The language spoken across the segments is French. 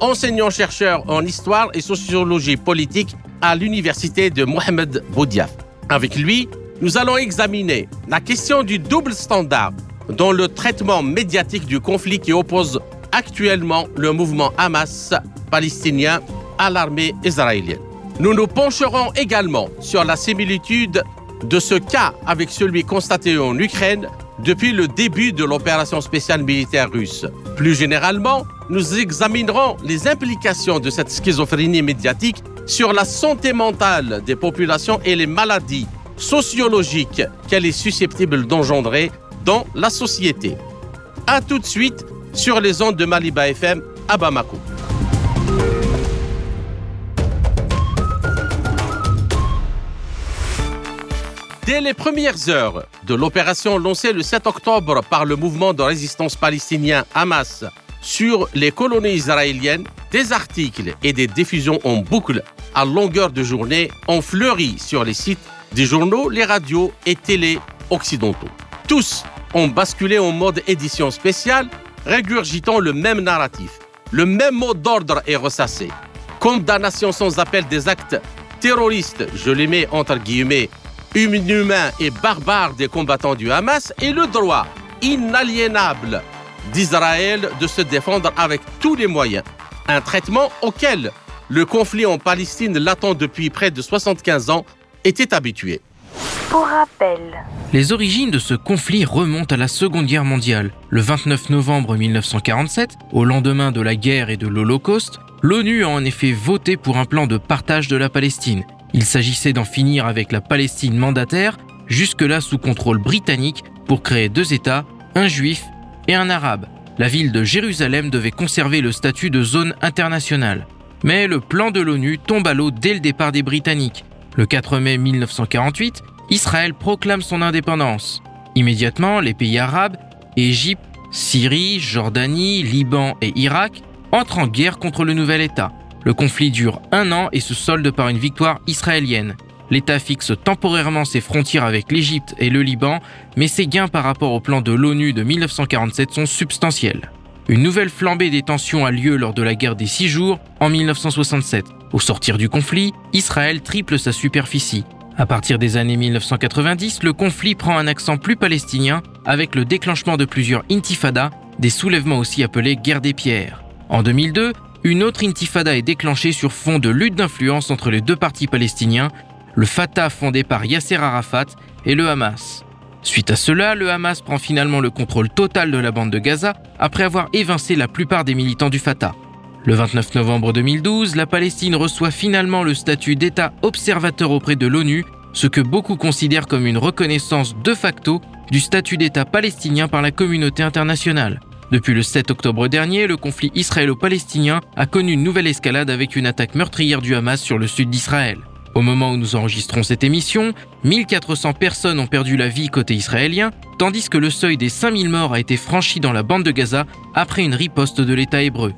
enseignant-chercheur en histoire et sociologie politique à l'université de Mohamed Boudiaf. Avec lui, nous allons examiner la question du double standard dans le traitement médiatique du conflit qui oppose actuellement le mouvement Hamas palestinien à l'armée israélienne. Nous nous pencherons également sur la similitude de ce cas avec celui constaté en Ukraine depuis le début de l'opération spéciale militaire russe. Plus généralement, nous examinerons les implications de cette schizophrénie médiatique sur la santé mentale des populations et les maladies sociologiques qu'elle est susceptible d'engendrer dans la société. A tout de suite sur les ondes de Maliba FM à Bamako. Dès les premières heures de l'opération lancée le 7 octobre par le mouvement de résistance palestinien Hamas sur les colonies israéliennes, des articles et des diffusions en boucle à longueur de journée ont fleuri sur les sites des journaux, les radios et télé occidentaux. Tous ont basculé en mode édition spéciale, régurgitant le même narratif. Le même mot d'ordre est ressassé. Condamnation sans appel des actes terroristes, je les mets entre guillemets, inhumains et barbares des combattants du Hamas et le droit inaliénable d'Israël de se défendre avec tous les moyens. Un traitement auquel le conflit en Palestine l'attend depuis près de 75 ans était habitué. Pour rappel, Les origines de ce conflit remontent à la Seconde Guerre mondiale. Le 29 novembre 1947, au lendemain de la guerre et de l'Holocauste, l'ONU a en effet voté pour un plan de partage de la Palestine. Il s'agissait d'en finir avec la Palestine mandataire, jusque-là sous contrôle britannique, pour créer deux États, un juif et un arabe. La ville de Jérusalem devait conserver le statut de zone internationale. Mais le plan de l'ONU tombe à l'eau dès le départ des Britanniques. Le 4 mai 1948, Israël proclame son indépendance. Immédiatement, les pays arabes, Égypte, Syrie, Jordanie, Liban et Irak, entrent en guerre contre le nouvel État. Le conflit dure un an et se solde par une victoire israélienne. L'État fixe temporairement ses frontières avec l'Égypte et le Liban, mais ses gains par rapport au plan de l'ONU de 1947 sont substantiels. Une nouvelle flambée des tensions a lieu lors de la guerre des six jours en 1967. Au sortir du conflit, Israël triple sa superficie. À partir des années 1990, le conflit prend un accent plus palestinien avec le déclenchement de plusieurs intifadas, des soulèvements aussi appelés guerre des pierres. En 2002, une autre intifada est déclenchée sur fond de lutte d'influence entre les deux partis palestiniens, le Fatah fondé par Yasser Arafat et le Hamas. Suite à cela, le Hamas prend finalement le contrôle total de la bande de Gaza après avoir évincé la plupart des militants du Fatah. Le 29 novembre 2012, la Palestine reçoit finalement le statut d'État observateur auprès de l'ONU, ce que beaucoup considèrent comme une reconnaissance de facto du statut d'État palestinien par la communauté internationale. Depuis le 7 octobre dernier, le conflit israélo-palestinien a connu une nouvelle escalade avec une attaque meurtrière du Hamas sur le sud d'Israël. Au moment où nous enregistrons cette émission, 1400 personnes ont perdu la vie côté israélien, tandis que le seuil des 5000 morts a été franchi dans la bande de Gaza après une riposte de l'État hébreu.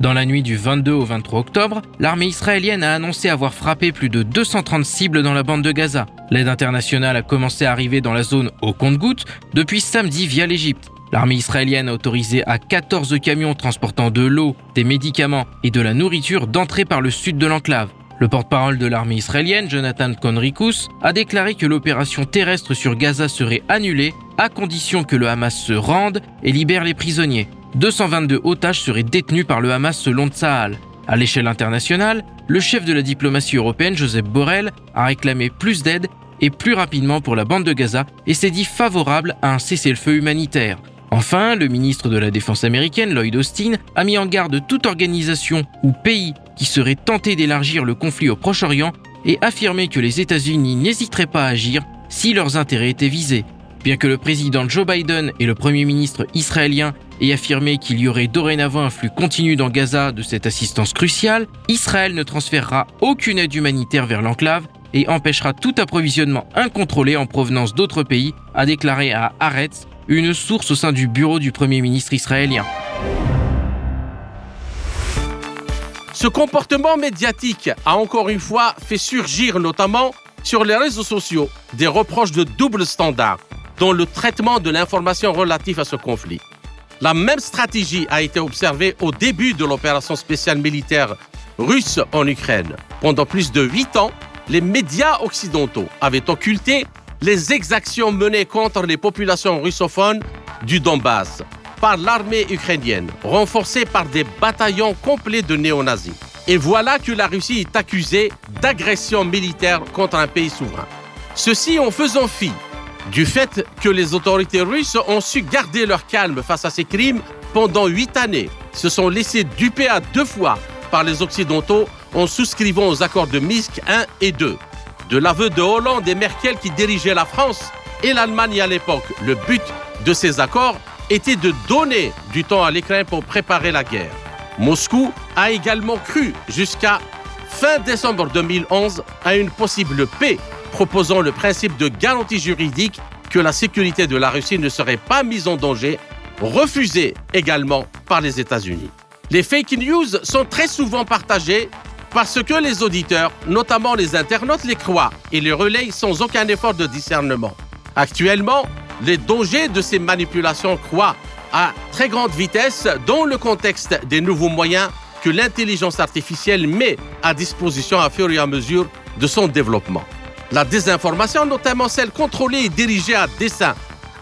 Dans la nuit du 22 au 23 octobre, l'armée israélienne a annoncé avoir frappé plus de 230 cibles dans la bande de Gaza. L'aide internationale a commencé à arriver dans la zone au compte-gouttes depuis samedi via l'Égypte. L'armée israélienne a autorisé à 14 camions transportant de l'eau, des médicaments et de la nourriture d'entrer par le sud de l'enclave. Le porte-parole de l'armée israélienne, Jonathan Conricus, a déclaré que l'opération terrestre sur Gaza serait annulée à condition que le Hamas se rende et libère les prisonniers. 222 otages seraient détenus par le Hamas selon Tsahal. À l'échelle internationale, le chef de la diplomatie européenne, Joseph Borrell, a réclamé plus d'aide et plus rapidement pour la bande de Gaza et s'est dit favorable à un cessez-le-feu humanitaire. Enfin, le ministre de la Défense américaine, Lloyd Austin, a mis en garde toute organisation ou pays qui serait tenté d'élargir le conflit au Proche-Orient et affirmé que les États-Unis n'hésiteraient pas à agir si leurs intérêts étaient visés. Bien que le président Joe Biden et le premier ministre israélien aient affirmé qu'il y aurait dorénavant un flux continu dans Gaza de cette assistance cruciale, Israël ne transférera aucune aide humanitaire vers l'enclave et empêchera tout approvisionnement incontrôlé en provenance d'autres pays, a déclaré à Haaretz, une source au sein du bureau du Premier ministre israélien. Ce comportement médiatique a encore une fois fait surgir notamment sur les réseaux sociaux des reproches de double standard dans le traitement de l'information relative à ce conflit. La même stratégie a été observée au début de l'opération spéciale militaire russe en Ukraine. Pendant plus de huit ans, les médias occidentaux avaient occulté les exactions menées contre les populations russophones du Donbass par l'armée ukrainienne, renforcée par des bataillons complets de néo-nazis. Et voilà que la Russie est accusée d'agression militaire contre un pays souverain. Ceci en faisant fi du fait que les autorités russes ont su garder leur calme face à ces crimes pendant huit années, se sont laissés duper à deux fois par les Occidentaux en souscrivant aux accords de Minsk 1 et 2. De l'aveu de Hollande et Merkel qui dirigeaient la France et l'Allemagne à l'époque, le but de ces accords était de donner du temps à l'Ukraine pour préparer la guerre. Moscou a également cru jusqu'à fin décembre 2011 à une possible paix proposant le principe de garantie juridique que la sécurité de la Russie ne serait pas mise en danger, refusé également par les États-Unis. Les fake news sont très souvent partagées parce que les auditeurs, notamment les internautes, les croient et les relayent sans aucun effort de discernement. Actuellement, les dangers de ces manipulations croient à très grande vitesse dans le contexte des nouveaux moyens que l'intelligence artificielle met à disposition à fur et à mesure de son développement. La désinformation, notamment celle contrôlée et dirigée à dessein,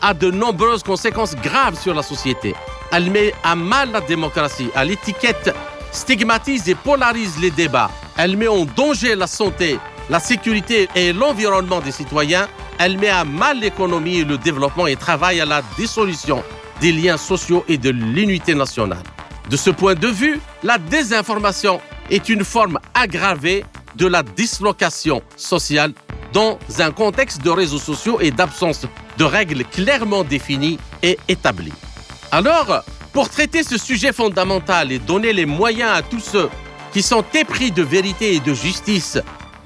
a de nombreuses conséquences graves sur la société. Elle met à mal la démocratie, à l'étiquette stigmatise et polarise les débats. Elle met en danger la santé, la sécurité et l'environnement des citoyens. Elle met à mal l'économie et le développement et travaille à la dissolution des liens sociaux et de l'unité nationale. De ce point de vue, la désinformation est une forme aggravée de la dislocation sociale dans un contexte de réseaux sociaux et d'absence de règles clairement définies et établies. Alors, pour traiter ce sujet fondamental et donner les moyens à tous ceux qui sont épris de vérité et de justice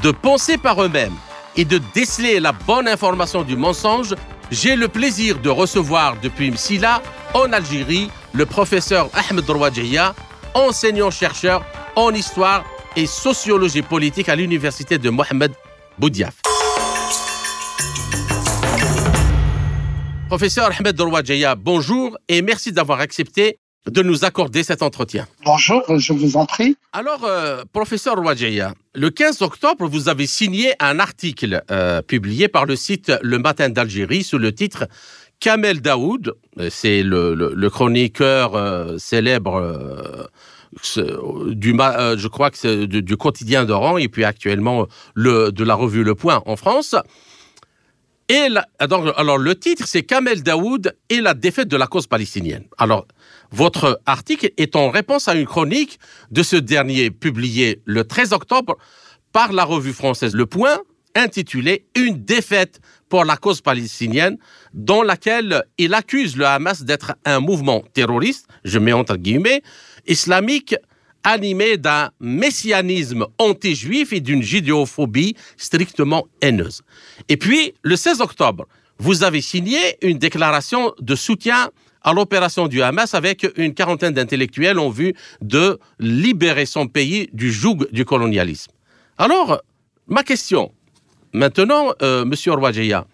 de penser par eux-mêmes et de déceler la bonne information du mensonge, j'ai le plaisir de recevoir depuis Msila, en Algérie, le professeur Ahmed Rouadjia, enseignant-chercheur en histoire et sociologie politique à l'université de Mohamed Boudiaf. Professeur Ahmed Rouadjia, bonjour et merci d'avoir accepté de nous accorder cet entretien. Bonjour, je vous en prie. Alors, euh, professeur Rouadjia, le 15 octobre, vous avez signé un article euh, publié par le site Le Matin d'Algérie sous le titre Kamel Daoud, c'est le, chroniqueur euh, célèbre du, je crois que du, quotidien d'Oran et puis actuellement le, de la revue Le Point en France. Et alors, le titre, c'est Kamel Daoud et la défaite de la cause palestinienne. Alors, votre article est en réponse à une chronique de ce dernier publiée le 13 octobre par la revue française Le Point, intitulée Une défaite pour la cause palestinienne, dans laquelle il accuse le Hamas d'être un mouvement terroriste, je mets entre guillemets, islamique animé d'un messianisme anti-juif et d'une judéophobie strictement haineuse. Et puis, le 16 octobre, vous avez signé une déclaration de soutien à l'opération du Hamas avec une quarantaine d'intellectuels en vue de libérer son pays du joug du colonialisme. Alors, ma question, maintenant, euh, Monsieur Rouadjeya,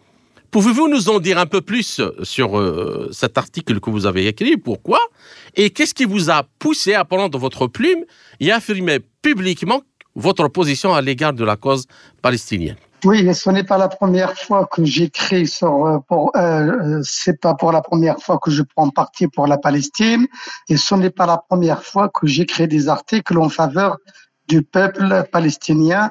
Pouvez-vous nous en dire un peu plus sur euh, cet article que vous avez écrit? Pourquoi? Et qu'est-ce qui vous a poussé à prendre votre plume et à affirmer publiquement votre position à l'égard de la cause palestinienne? Oui, ce n'est pas la première fois que j'écris sur. Euh, pour, euh, c'est pas pour la première fois que je prends parti pour la Palestine, et ce n'est pas la première fois que j'écris des articles en faveur du peuple palestinien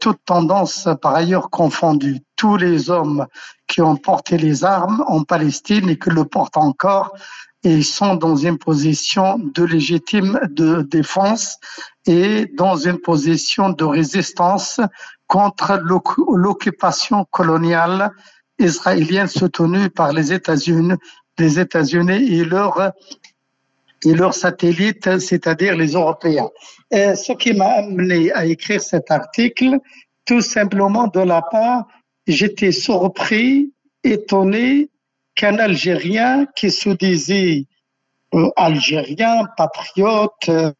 toutes tendances par ailleurs confondues. Tous les hommes qui ont porté les armes en Palestine et qui le portent encore, et sont dans une position de légitime de défense et dans une position de résistance contre l'occupation coloniale israélienne soutenue par les États-Unis, les États-Unis et leurs et leurs satellites, c'est-à-dire les Européens. Ce qui m'a amené à écrire cet article, tout simplement de la part, j'étais surpris, étonné qu'un Algérien qui se disait euh, algérien, patriote, euh,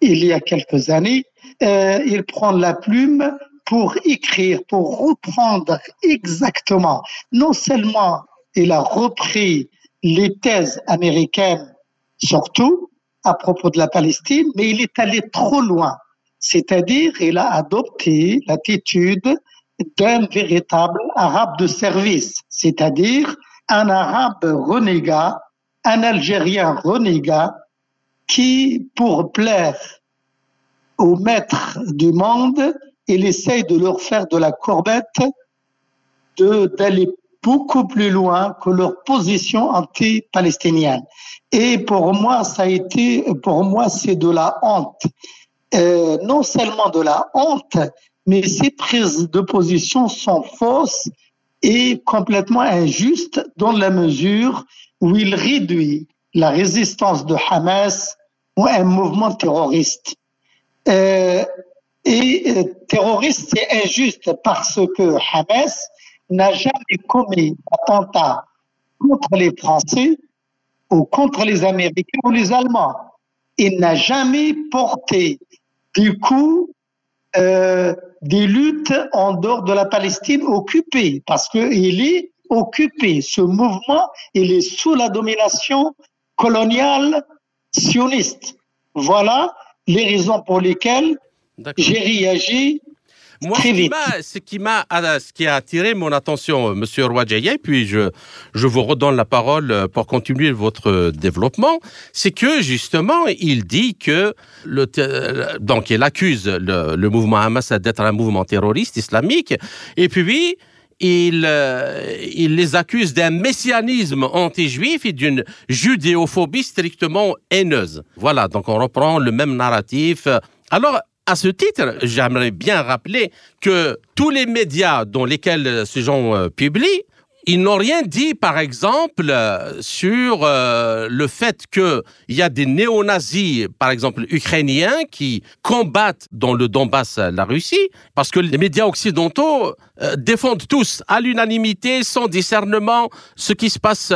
il y a quelques années, euh, il prend la plume pour écrire, pour reprendre exactement. Non seulement il a repris les thèses américaines, surtout à propos de la Palestine, mais il est allé trop loin. C'est-à-dire, il a adopté l'attitude d'un véritable arabe de service, c'est-à-dire un arabe renégat, un Algérien renégat qui, pour plaire aux maîtres du monde, il essaye de leur faire de la courbette, d'aller beaucoup plus loin que leur position anti-palestinienne. Et pour moi, ça a été, pour moi, c'est de la honte. Euh, non seulement de la honte, mais ces prises de position sont fausses et complètement injustes dans la mesure où il réduit la résistance de Hamas ou un mouvement terroriste. Euh, et euh, terroriste, c'est injuste parce que Hamas n'a jamais commis attentat contre les Français ou contre les Américains ou les Allemands. Il n'a jamais porté du coup euh, des luttes en dehors de la Palestine occupée parce qu'il est occupé. Ce mouvement, il est sous la domination coloniale sioniste. Voilà les raisons pour lesquelles j'ai réagi moi, ce qui m'a, ce qui a attiré mon attention, euh, Monsieur Rouadjaye, puis je, je vous redonne la parole euh, pour continuer votre développement, c'est que justement, il dit que le, donc il accuse le, le mouvement Hamas d'être un mouvement terroriste islamique, et puis il, euh, il les accuse d'un messianisme anti-juif et d'une judéophobie strictement haineuse. Voilà, donc on reprend le même narratif. Alors, à ce titre, j'aimerais bien rappeler que tous les médias dans lesquels ces gens euh, publient ils n'ont rien dit, par exemple, euh, sur euh, le fait qu'il y a des néo-nazis, par exemple, ukrainiens, qui combattent dans le Donbass la Russie, parce que les médias occidentaux défendent tous à l'unanimité, sans discernement, ce qui se passe.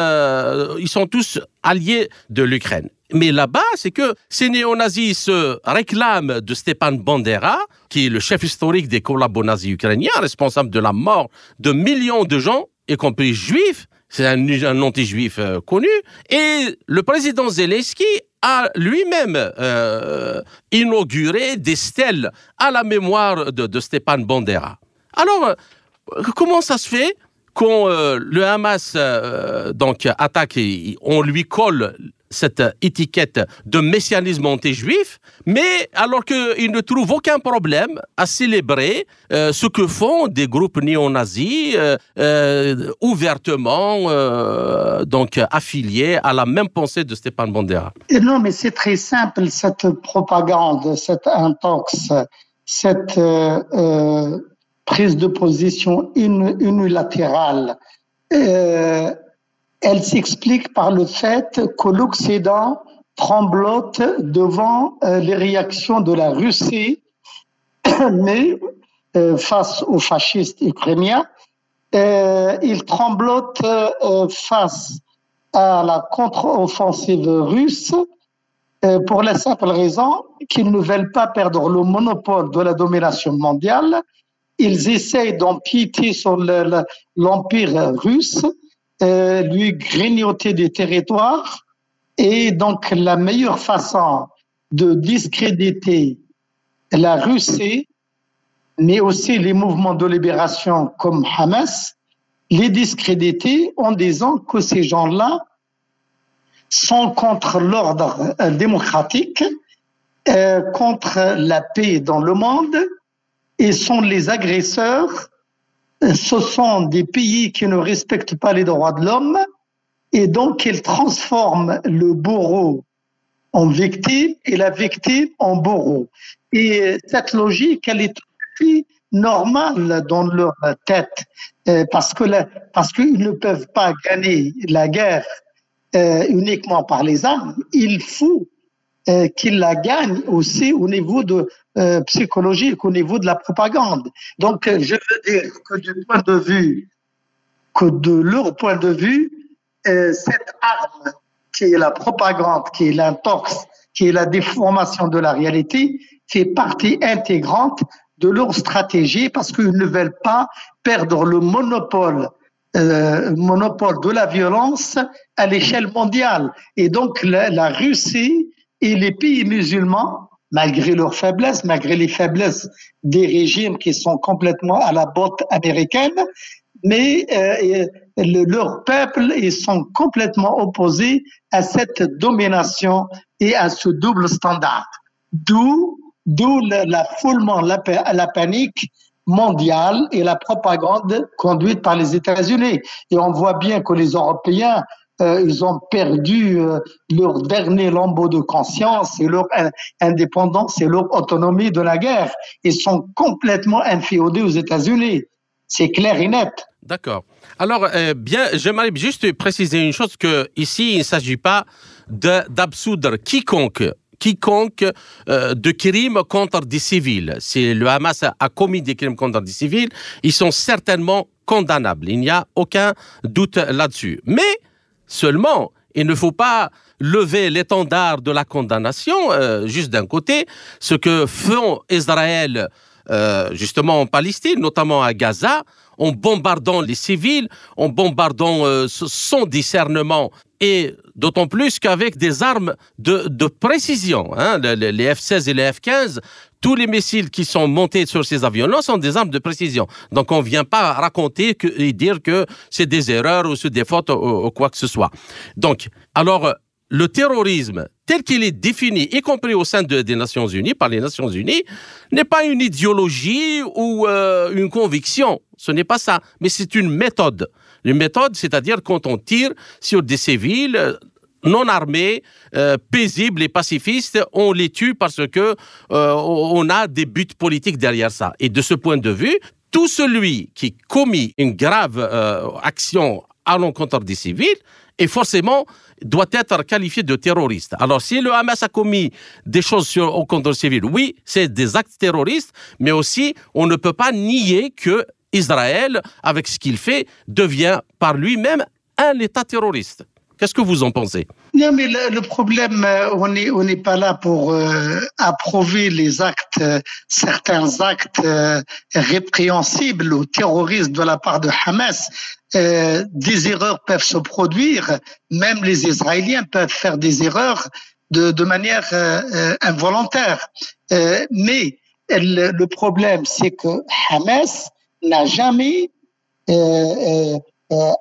ils sont tous alliés de l'Ukraine. Mais là-bas, c'est que ces néo-nazis se réclament de Stepan Bandera, qui est le chef historique des collabos nazis ukrainiens, responsable de la mort de millions de gens y compris juif, c'est un, un anti-juif euh, connu, et le président Zelensky a lui-même euh, inauguré des stèles à la mémoire de, de Stepan Bandera. Alors, euh, comment ça se fait quand le Hamas donc attaque et on lui colle cette étiquette de messianisme anti-juif, mais alors qu'il ne trouve aucun problème à célébrer euh, ce que font des groupes néo-nazis euh, euh, ouvertement donc affiliés à la même pensée de Stéphane Bandera. non, mais c'est très simple, cette propagande, cette intox, cette prise de position unilatérale elle s'explique par le fait que l'Occident tremblote devant euh, les réactions de la Russie, mais euh, face aux fascistes ukrainiens, euh, il tremblote face à la contre-offensive russe pour la simple raison qu'ils ne veulent pas perdre le monopole de la domination mondiale. Ils essayent d'empiéter sur l'empire russe euh, lui grignoter des territoires. Et donc, la meilleure façon de discréditer la Russie, mais aussi les mouvements de libération comme Hamas, les discréditer en disant que ces gens-là sont contre l'ordre euh, démocratique, euh, contre la paix dans le monde et sont les agresseurs ce sont des pays qui ne respectent pas les droits de l'homme et donc ils transforment le bourreau en victime et la victime en bourreau. Et cette logique, elle est normal dans leur tête euh, parce que parce qu'ils ne peuvent pas gagner la guerre euh, uniquement par les armes. Il faut euh, qu'ils la gagnent aussi au niveau de psychologique, au niveau de la propagande. Donc, je veux dire que du point de vue, que de leur point de vue, cette arme qui est la propagande, qui est l'intox, qui est la déformation de la réalité, fait partie intégrante de leur stratégie parce qu'ils ne veulent pas perdre le monopole euh, monopole de la violence à l'échelle mondiale. Et donc la, Russie et les pays musulmans, malgré leurs faiblesses, malgré les faiblesses des régimes qui sont complètement à la botte américaine, mais euh, le, leur peuple, ils sont complètement opposés à cette domination et à ce double standard. D'où D'où l'affoulement, la, la, panique mondiale et la propagande conduite par les États-Unis. Et on voit bien que les Européens, euh, ils ont perdu euh, leur dernier lambeau de conscience et leur indépendance et leur autonomie de la guerre. Ils sont complètement inféodés aux États-Unis. C'est clair et net. D'accord. Alors, euh, bien, j'aimerais juste préciser une chose que ici, il ne s'agit pas d'absoudre quiconque quiconque euh, de crimes contre des civils. Si le Hamas a commis des crimes contre des civils, ils sont certainement condamnables. Il n'y a aucun doute là-dessus. Mais seulement, il ne faut pas lever l'étendard de la condamnation euh, juste d'un côté, ce que font Israël euh, justement en Palestine, notamment à Gaza, en bombardant les civils, en bombardant euh, son discernement, et d'autant plus qu'avec des armes de, précision, hein, les, F-16 et les F-15, tous les missiles qui sont montés sur ces avions-là sont des armes de précision. Donc on ne vient pas raconter et dire que c'est des erreurs ou c'est des fautes ou, quoi que ce soit. Donc, alors, le terrorisme tel qu'il est défini, y compris au sein des Nations Unies, par les Nations Unies, n'est pas une idéologie ou euh, une conviction. Ce n'est pas ça, mais c'est une méthode. Une méthode, c'est-à-dire quand on tire sur des civils non armés, euh, paisibles et pacifistes, on les tue parce que on a des buts politiques derrière ça. Et de ce point de vue, tout celui qui commet une grave action à l'encontre des civils est forcément doit être qualifié de terroriste. Alors, si le Hamas a commis des choses sur, au contre civil, oui, c'est des actes terroristes, mais aussi, on ne peut pas nier que Israël, avec ce qu'il fait, devient par lui-même un État terroriste. Qu'est-ce que vous en pensez? Non, mais le, problème, euh, on n'est pas là pour euh, approuver les actes, euh, certains actes répréhensibles ou terroristes de la part de Hamas. des erreurs peuvent se produire, même les Israéliens peuvent faire des erreurs de, manière involontaire. mais le problème, c'est que Hamas n'a jamais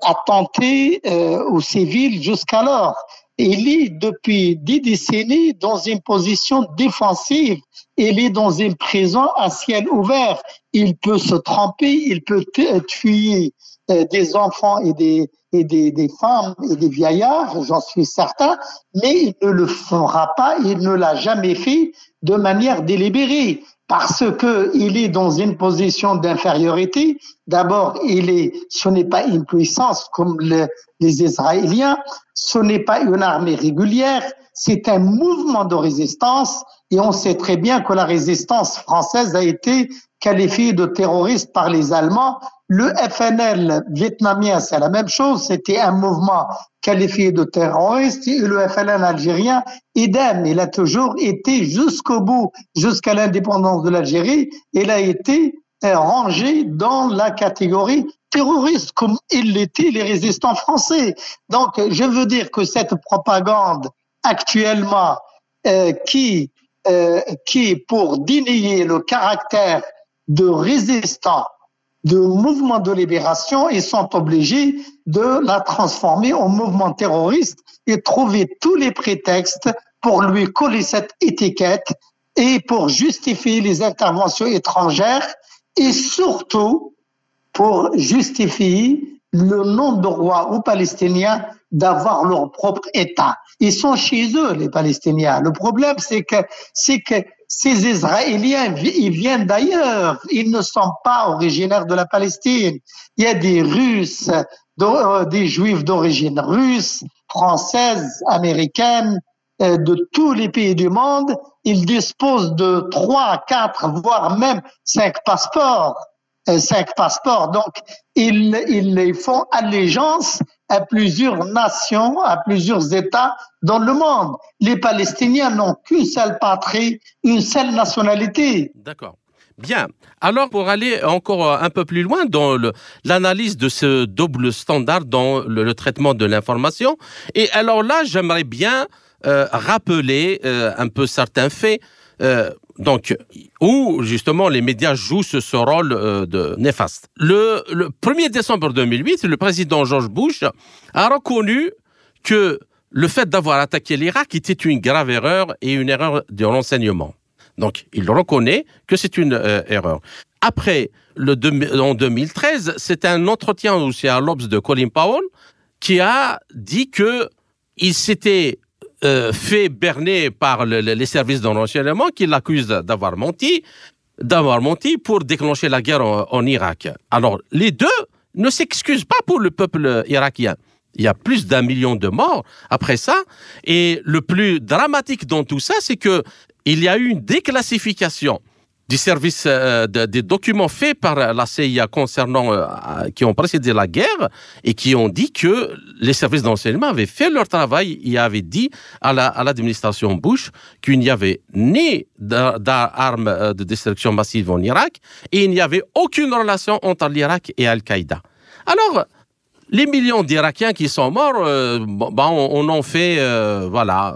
attenté euh, aux civils jusqu'alors. Il est depuis dix décennies dans une position défensive. Il est dans une prison à ciel ouvert. Il peut se tromper, il peut tuer euh, des enfants et des, et des, des, femmes et des vieillards, j'en suis certain, mais il ne le fera pas, il ne l'a jamais fait de manière délibérée parce que il est dans une position d'infériorité. D'abord, il est, ce n'est pas une puissance comme les Israéliens, ce n'est pas une armée régulière, c'est un mouvement de résistance. Et on sait très bien que la résistance française a été qualifiée de terroriste par les Allemands le FNL vietnamien, c'est la même chose. C'était un mouvement qualifié de terroriste et le FLN algérien, idem. Il a toujours été jusqu'au bout, jusqu'à l'indépendance de l'Algérie. Il a été euh, rangé dans la catégorie terroriste, comme il l'était les résistants français. Donc, je veux dire que cette propagande actuellement euh, qui, euh, qui, pour dénier le caractère de résistant de mouvement de libération, ils sont obligés de la transformer en mouvement terroriste et trouver tous les prétextes pour lui coller cette étiquette et pour justifier les interventions étrangères et surtout pour justifier le nom de droit aux Palestiniens d'avoir leur propre État. Ils sont chez eux, les Palestiniens. Le problème, c'est que, c'est que ces Israéliens, ils viennent d'ailleurs. Ils ne sont pas originaires de la Palestine. Il y a des Russes, euh, des Juifs d'origine russe, française, américaine, euh, de tous les pays du monde. Ils disposent de trois, quatre, voire même cinq passeports. Euh, cinq passeports. Donc, ils, ils font allégeance à plusieurs nations, à plusieurs États dans le monde. Les Palestiniens n'ont qu'une seule patrie, une seule nationalité. D'accord. Bien. Alors, pour aller encore un peu plus loin dans l'analyse de ce double standard dans le, traitement de l'information, et alors là, j'aimerais bien euh, rappeler euh, un peu certains faits. Euh, donc, où justement les médias jouent ce, rôle euh, de néfaste. Le, 1er décembre 2008, le président George Bush a reconnu que le fait d'avoir attaqué l'Irak était une grave erreur et une erreur de renseignement. Donc, il reconnaît que c'est une euh, erreur. Après, le en 2013, c'est un entretien aussi à l'Obs de Colin Powell qui a dit que il s'était euh, fait berner par les services de renseignement qui l'accusent d'avoir menti, d'avoir menti pour déclencher la guerre en, Irak. Alors, les deux ne s'excusent pas pour le peuple irakien. Il y a plus d'un million de morts après ça. Et le plus dramatique dans tout ça, c'est que il y a eu une déclassification du service euh, des documents faits par la CIA concernant euh, qui ont précédé la guerre et qui ont dit que les services d'enseignement avaient fait leur travail et avaient dit à l'administration Bush qu'il n'y avait ni d'armes euh, de destruction massive en Irak et il n'y avait aucune relation entre l'Irak et Al-Qaïda. Alors, les millions d'Irakiens qui sont morts, on, en fait, voilà,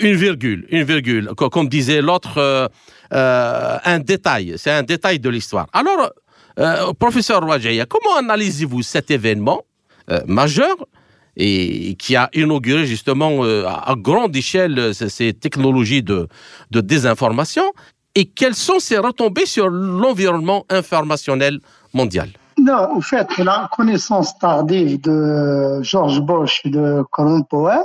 une virgule, une virgule, comme disait l'autre euh, un détail, c'est un détail de l'histoire. Alors, euh, professeur Rouajaya, comment analysez-vous cet événement euh, majeur et qui a inauguré justement à grande échelle ces technologies de, désinformation et quelles sont ses retombées sur l'environnement informationnel mondial? Non, en fait, la connaissance tardive de George Bush et de Colin Powell,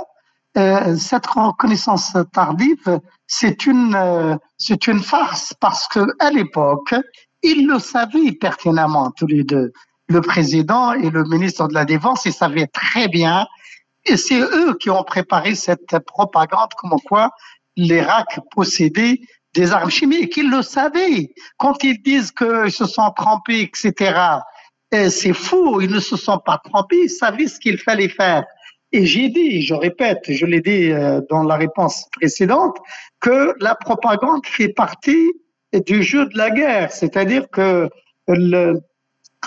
cette reconnaissance tardive c'est une, euh, c'est une farce parce que à l'époque, ils le savaient pertinemment tous les deux. Le président et le ministre de la Défense, ils savaient très bien. Et c'est eux qui ont préparé cette propagande comme quoi l'Irak possédait des armes chimiques. Ils le savaient. Quand ils disent qu'ils se sont trompés, etc., c'est faux. Ils ne se sont pas trompés. Ils savaient ce qu'il fallait faire. Et j'ai dit, je répète, je l'ai dit euh, dans la réponse précédente, que la propagande fait partie du jeu de la guerre. C'est-à-dire que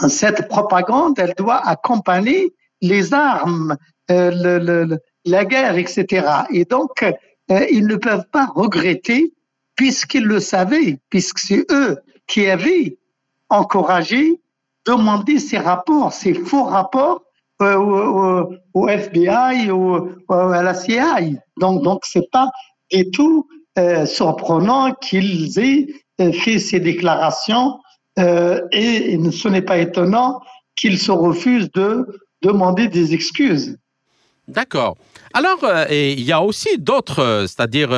cette propagande, elle doit accompagner les armes, euh, la guerre, etc. Et donc, euh, ils ne peuvent pas regretter, puisqu'ils le savaient, puisque c'est eux qui avaient encouragé, demandé ces rapports, ces faux rapports au, au, FBI ou à la CIA. Donc, donc c'est pas du tout euh, surprenant qu'ils aient euh, fait ces déclarations euh, et ce n'est pas étonnant qu'ils se refusent de demander des excuses. D'accord. Alors, il y a aussi d'autres, c'est-à-dire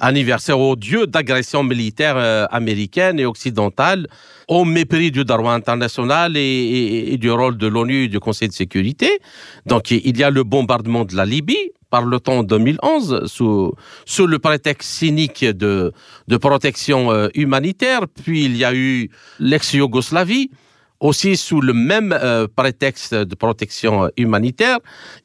anniversaires odieux d'agressions militaires américaines et occidentales au mépris du droit international et, du rôle de l'ONU et du Conseil de sécurité. Donc, il y a le bombardement de la Libye par le temps 2011 sous, sous le prétexte cynique de, de protection euh, humanitaire. Puis il y a eu l'ex-Yougoslavie aussi sous le même euh, prétexte de protection humanitaire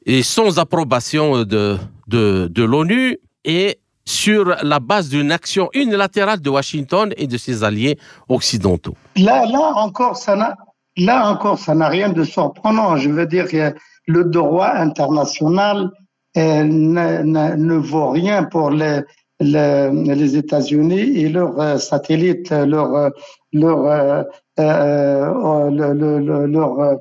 et sans approbation de, de, l'ONU et sur la base d'une action unilatérale de Washington et de ses alliés occidentaux. Là, là encore, ça n'a, là encore, ça n'a rien de surprenant. Je veux dire, le droit international euh, ne, vaut rien pour les, les, les États-Unis et leurs euh, satellites, leurs leur, euh, leur,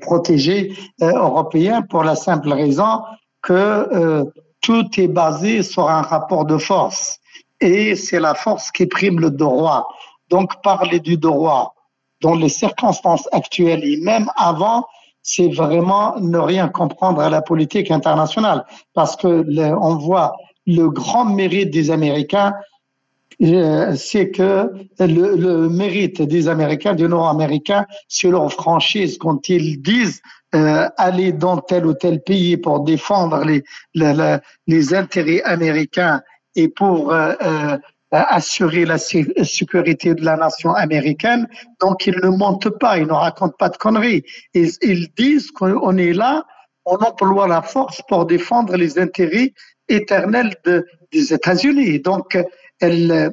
protégés européens pour la simple raison que tout est basé sur un rapport de force. Et c'est la force qui prime le droit. Donc, parler du droit dans les circonstances actuelles et même avant, c'est vraiment ne rien comprendre à la politique internationale. Parce que on voit le grand mérite des Américains, euh, c'est que le, mérite des Américains, des Nord-Américains, c'est leur franchise quand ils disent euh, aller dans tel ou tel pays pour défendre les, les, intérêts américains et pour euh, euh, assurer la sécurité de la nation américaine. Donc, ils ne mentent pas, ils ne racontent pas de conneries. Ils, ils disent qu'on est là, on emploie la force pour défendre les intérêts éternels de, des États-Unis. Donc, elle,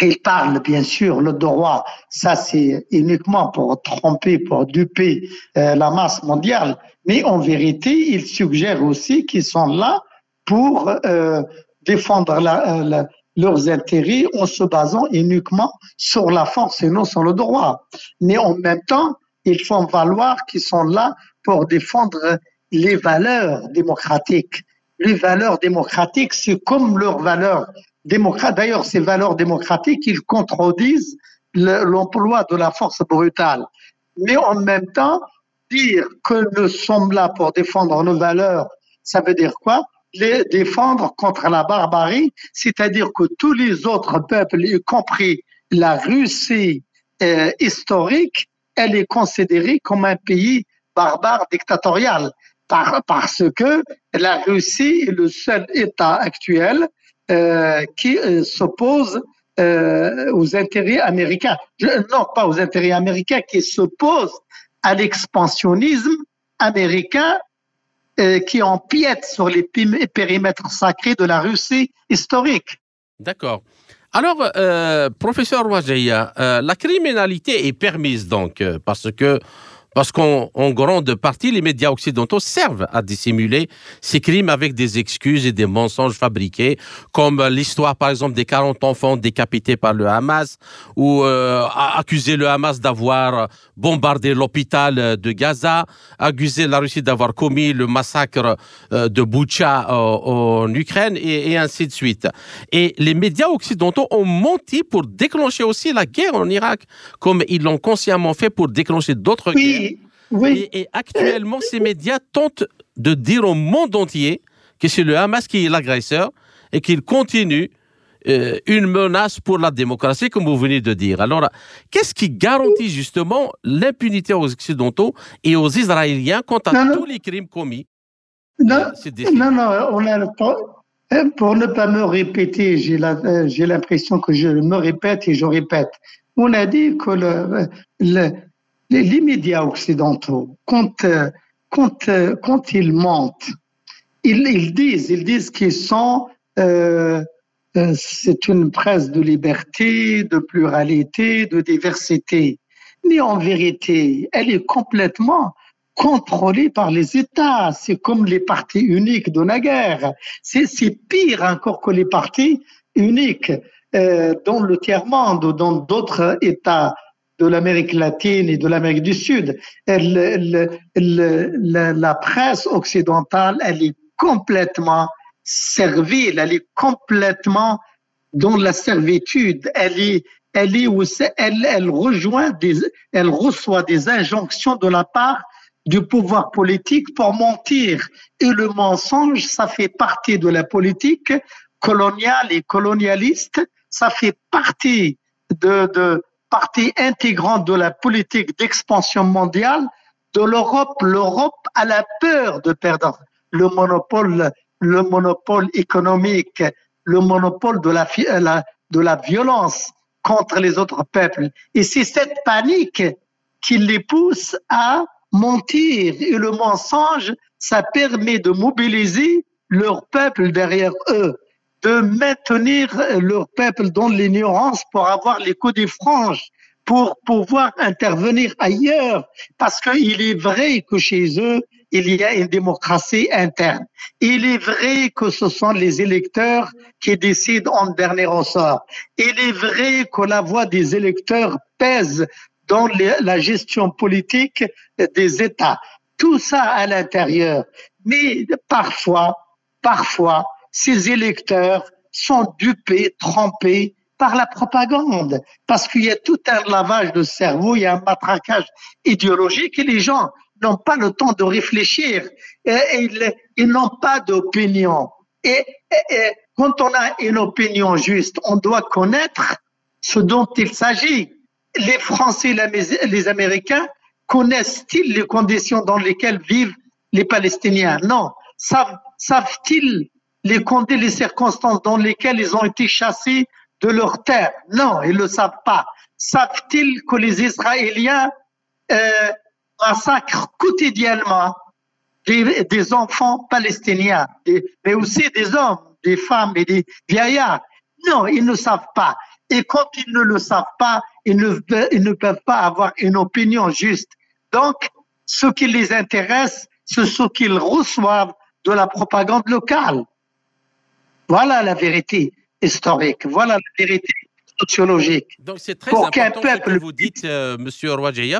il parle bien sûr le droit, ça c'est uniquement pour tromper, pour duper euh, la masse mondiale, mais en vérité, il suggère aussi qu'ils sont là pour euh, défendre euh, leurs intérêts en se basant uniquement sur la force et non sur le droit. Mais en même temps, ils font valoir qu'ils sont là pour défendre les valeurs démocratiques. Les valeurs démocratiques, c'est comme leurs valeurs D'ailleurs, ces valeurs démocratiques, ils contredisent l'emploi de la force brutale. Mais en même temps, dire que nous sommes là pour défendre nos valeurs, ça veut dire quoi? Les défendre contre la barbarie, c'est-à-dire que tous les autres peuples, y compris la Russie euh, historique, elle est considérée comme un pays barbare dictatorial parce que la Russie est le seul État actuel euh, qui euh, s'oppose euh, aux intérêts américains. non, pas aux intérêts américains, qui s'oppose à l'expansionnisme américain qui empiète sur les périmètres sacrés de la Russie historique. D'accord. Alors, professeur Ouajeya, la criminalité est permise donc parce que parce qu'en grande partie, les médias occidentaux servent à dissimuler ces crimes avec des excuses et des mensonges fabriqués, comme l'histoire, par exemple, des 40 enfants décapités par le Hamas, ou euh, accuser le Hamas d'avoir bombardé l'hôpital de Gaza, accuser la Russie d'avoir commis le massacre euh, de Boucha euh, en Ukraine, et, ainsi de suite. Et les médias occidentaux ont menti pour déclencher aussi la guerre en Irak, comme ils l'ont consciemment fait pour déclencher d'autres guerres oui. Et, actuellement, ces médias tentent de dire au monde entier que c'est le Hamas qui est l'agresseur et qu'il continue euh, une menace pour la démocratie, comme vous venez de dire. Alors, qu'est-ce qui garantit justement l'impunité aux Occidentaux et aux Israéliens quant à tous les crimes commis? Non, euh, non, non, on a euh, pour ne pas me répéter, j'ai l'impression que je me répète et je répète. On a dit que le, le, les, médias occidentaux, quand, euh, quand, euh, quand ils mentent, ils, ils, disent, ils disent qu'ils sont, euh, euh, c'est une presse de liberté, de pluralité, de diversité. Mais en vérité, elle est complètement contrôlée par les États. C'est comme les partis uniques de la guerre. C'est pire encore que les partis uniques dans le tiers-monde ou dans d'autres États de l'Amérique latine et de l'Amérique du Sud. Elle, la, presse occidentale, elle est complètement servile, elle est complètement dans la servitude. Elle est, elle est où elle, elle rejoint des, elle reçoit des injonctions de la part du pouvoir politique pour mentir. Et le mensonge, ça fait partie de la politique coloniale et colonialiste. Ça fait partie de, de, partie intégrante de la politique d'expansion mondiale de l'Europe. L'Europe a la peur de perdre le monopole, le monopole économique, le monopole de la, de la violence contre les autres peuples. Et c'est cette panique qui les pousse à mentir. Et le mensonge, ça permet de mobiliser leur peuple derrière eux de maintenir leur peuple dans l'ignorance pour avoir les coups des franges, pour pouvoir intervenir ailleurs, parce qu'il est vrai que chez eux, il y a une démocratie interne. Il est vrai que ce sont les électeurs qui décident en dernier ressort. Il est vrai que la voix des électeurs pèse dans la gestion politique des États. Tout ça à l'intérieur. Mais parfois, parfois, ces électeurs sont dupés, trompés par la propagande, parce qu'il y a tout un lavage de cerveau, il y a un matraquage idéologique et les gens n'ont pas le temps de réfléchir et, ils, n'ont pas d'opinion. Et, quand on a une opinion juste, on doit connaître ce dont il s'agit. Les Français et les Américains connaissent-ils les conditions dans lesquelles vivent les Palestiniens? Non. Savent-ils les, les circonstances dans lesquelles ils ont été chassés de leur terre Non, ils ne le savent pas. Savent-ils que les Israéliens euh, massacrent quotidiennement des, enfants palestiniens, mais aussi des hommes, des femmes et des vieillards? Non, ils ne savent pas. Et quand ils ne le savent pas, ils ne peuvent pas avoir une opinion juste. Donc, ce qui les intéresse, c'est ce qu'ils reçoivent de la propagande locale. Voilà la vérité historique. Voilà la vérité sociologique. Donc c'est très important ce que vous dites, euh, Monsieur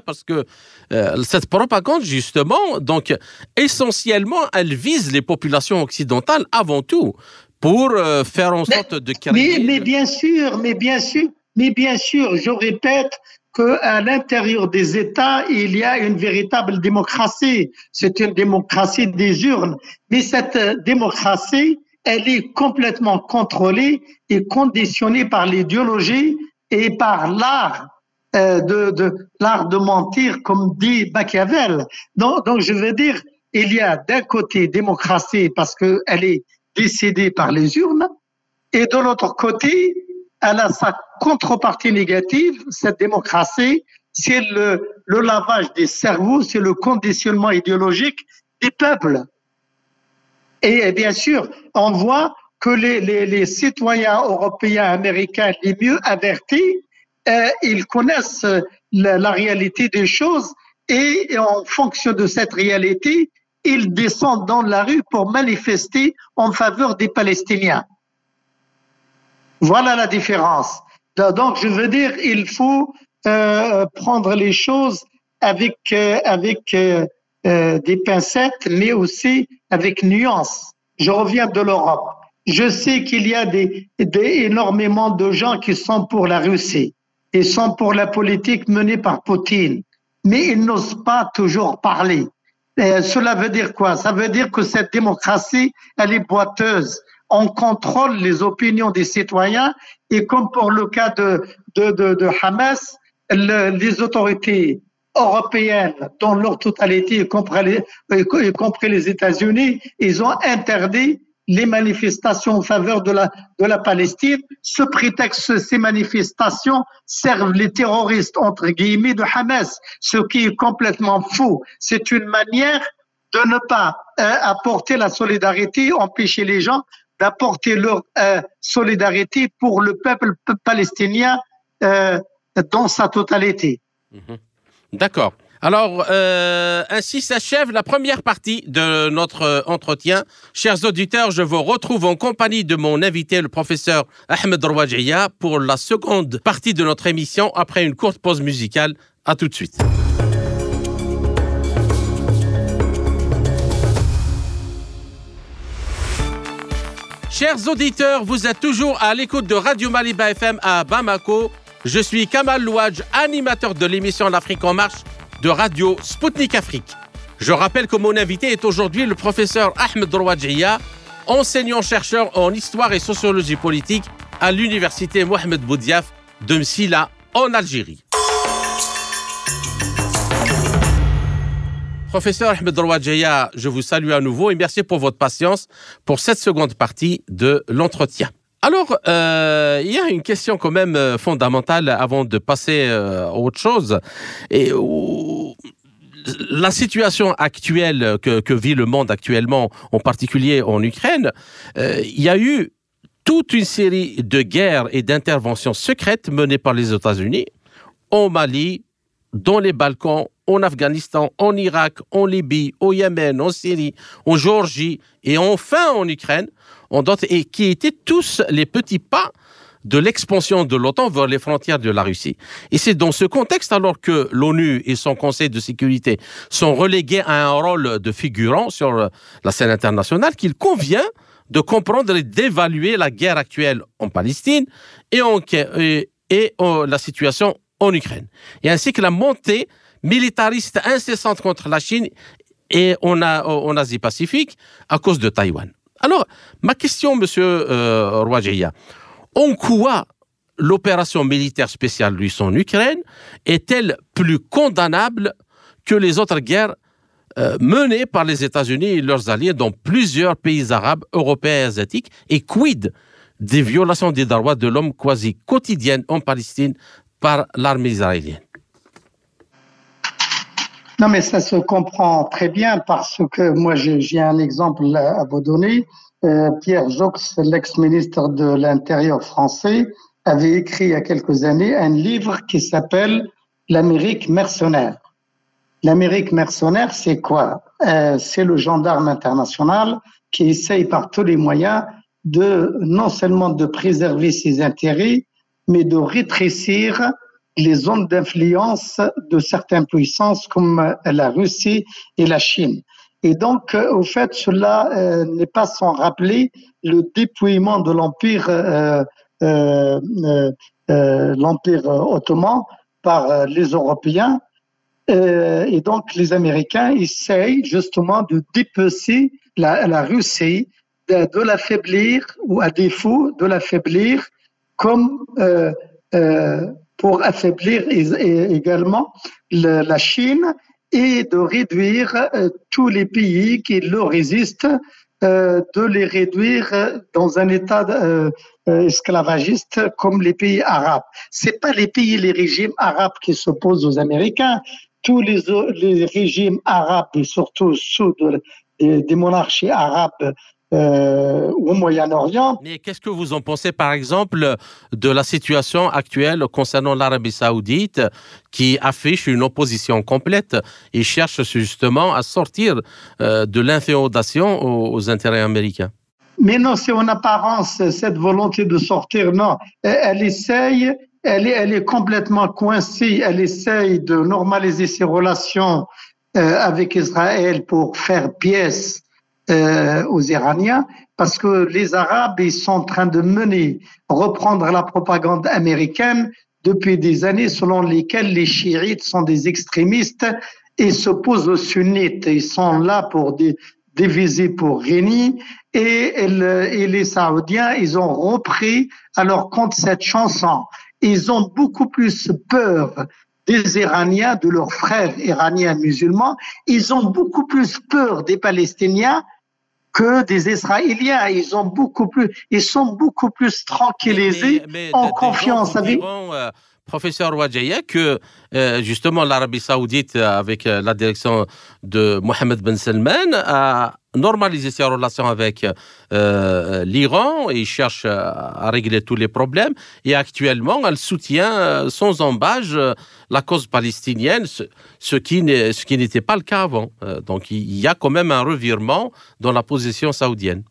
parce que euh, cette propagande, justement, donc essentiellement, elle vise les populations occidentales avant tout pour euh, faire en sorte de créer. Mais, mais, bien sûr, mais bien sûr, mais bien sûr, je répète qu'à l'intérieur des États, il y a une véritable démocratie. C'est une démocratie des urnes. Mais cette démocratie, elle est complètement contrôlée et conditionnée par l'idéologie et par l'art euh, de, mentir, comme dit Machiavel. Donc, je veux dire, il y a d'un côté démocratie parce qu'elle est décidée par les urnes, et de l'autre côté, elle a sa contrepartie négative, cette démocratie, c'est le lavage des cerveaux, c'est le conditionnement idéologique des peuples. Et bien sûr, on voit que les, les, les citoyens européens, américains les mieux avertis, euh, ils connaissent la, réalité des choses et en fonction de cette réalité, ils descendent dans la rue pour manifester en faveur des Palestiniens. Voilà la différence. Donc, je veux dire, il faut euh, prendre les choses avec, euh, avec euh, euh, des pincettes, mais aussi avec nuance. Je reviens de l'Europe. Je sais qu'il y a des, énormément de gens qui sont pour la Russie et sont pour la politique menée par Poutine, mais ils n'osent pas toujours parler. cela veut dire quoi? Ça veut dire que cette démocratie, elle est boiteuse. On contrôle les opinions des citoyens et comme pour le cas de, de, de Hamas, les autorités européennes dans leur totalité, y compris les, y compris les États-Unis, ils ont interdit les manifestations en faveur de la, Palestine. Ce prétexte, ces manifestations servent les terroristes, entre guillemets, de Hamas, ce qui est complètement faux. C'est une manière de ne pas euh, apporter la solidarité, empêcher les gens d'apporter leur euh, solidarité pour le peuple palestinien euh, dans sa totalité. Mhm. D'accord. Alors, euh, ainsi s'achève la première partie de notre euh, entretien. Chers auditeurs, je vous retrouve en compagnie de mon invité, le professeur Ahmed Rouadjia, pour la seconde partie de notre émission après une courte pause musicale. À tout de suite. Chers auditeurs, vous êtes toujours à l'écoute de Radio Maliba FM à Bamako je suis Kamal Louadj, animateur de l'émission L'Afrique en marche de radio Spoutnik Afrique. Je rappelle que mon invité est aujourd'hui le professeur Ahmed Rouadjia, enseignant-chercheur en histoire et sociologie politique à l'université Mohamed Boudiaf de Msila en Algérie. Professeur Ahmed Rouadjia, je vous salue à nouveau et merci pour votre patience pour cette seconde partie de l'entretien. Alors, euh, il y a une question quand même euh, fondamentale avant de passer euh, à autre chose. Et la situation actuelle que, vit le monde actuellement, en particulier en Ukraine, il y a eu toute une série de guerres et d'interventions secrètes menées par les États-Unis au Mali, dans les Balkans, en Afghanistan, en Irak, en Libye, au Yémen, en Syrie, en Géorgie et enfin en Ukraine et qui étaient tous les petits pas de l'expansion de l'OTAN vers les frontières de la Russie. Et c'est dans ce contexte alors que l'ONU et son Conseil de sécurité sont relégués à un rôle de figurant sur la scène internationale qu'il convient de comprendre et d'évaluer la guerre actuelle en Palestine et, la situation en Ukraine, et ainsi que la montée militariste incessante contre la Chine et en, en Asie-Pacifique à cause de Taïwan. Alors, ma question, monsieur euh, en quoi l'opération militaire spéciale russe en Ukraine est-elle plus condamnable que les autres guerres euh, menées par les États-Unis et leurs alliés dans plusieurs pays arabes, européens et asiatiques Et quid des violations des droits de l'homme quasi quotidiennes en Palestine par l'armée israélienne? Non, mais ça se comprend très bien parce que moi, j'ai un exemple à vous donner. Euh, Pierre Jox, l'ex-ministre de l'Intérieur français, avait écrit il y a quelques années un livre qui s'appelle L'Amérique mercenaire. L'Amérique mercenaire, c'est quoi? Euh, C'est le gendarme international qui essaye par tous les moyens de non seulement de préserver ses intérêts, mais de rétrécir les zones d'influence de certaines puissances comme la Russie et la Chine. Et donc, euh, au fait, cela euh, n'est pas sans rappeler le dépouillement de l'empire, euh, l'empire ottoman par les Européens. et donc, les Américains essayent justement de dépecer la, la Russie, de, de l'affaiblir ou à défaut de l'affaiblir comme pour affaiblir également la Chine et de réduire euh, tous les pays qui le résistent, euh, de les réduire dans un état euh, esclavagiste comme les pays arabes. C'est pas les pays, les régimes arabes qui s'opposent aux Américains. Tous les régimes arabes, et surtout ceux des monarchies arabes euh, au Moyen-Orient. Mais qu'est-ce que vous en pensez, par exemple, de la situation actuelle concernant l'Arabie saoudite qui affiche une opposition complète et cherche justement à sortir euh, de l'inféodation aux, intérêts américains? Mais non, c'est en apparence cette volonté de sortir, non. Elle, essaye, elle est, elle est complètement coincée, elle essaye de normaliser ses relations euh, avec Israël pour faire pièce euh, aux Iraniens parce que les Arabes ils sont en train de mener, reprendre la propagande américaine depuis des années selon lesquelles les chiites sont des extrémistes et s'opposent aux sunnites. Ils sont là pour diviser pour régner et, et les Saoudiens, ils ont repris à leur compte cette chanson. Ils ont beaucoup plus peur des Iraniens, de leurs frères iraniens musulmans. Ils ont beaucoup plus peur des Palestiniens que des Israéliens. Ils ont beaucoup plus, ils sont beaucoup plus tranquillisés, en confiance avec. Euh, professeur Wadjaya, que euh, justement l'Arabie Saoudite, avec euh, la direction de Mohamed Ben Salman, a normaliser ses relations avec euh, l'Iran et cherche à régler tous les problèmes. Et actuellement, elle soutient euh, sans embâche euh, la cause palestinienne, ce, qui n'était pas le cas avant. donc il y a quand même un revirement dans la position saoudienne.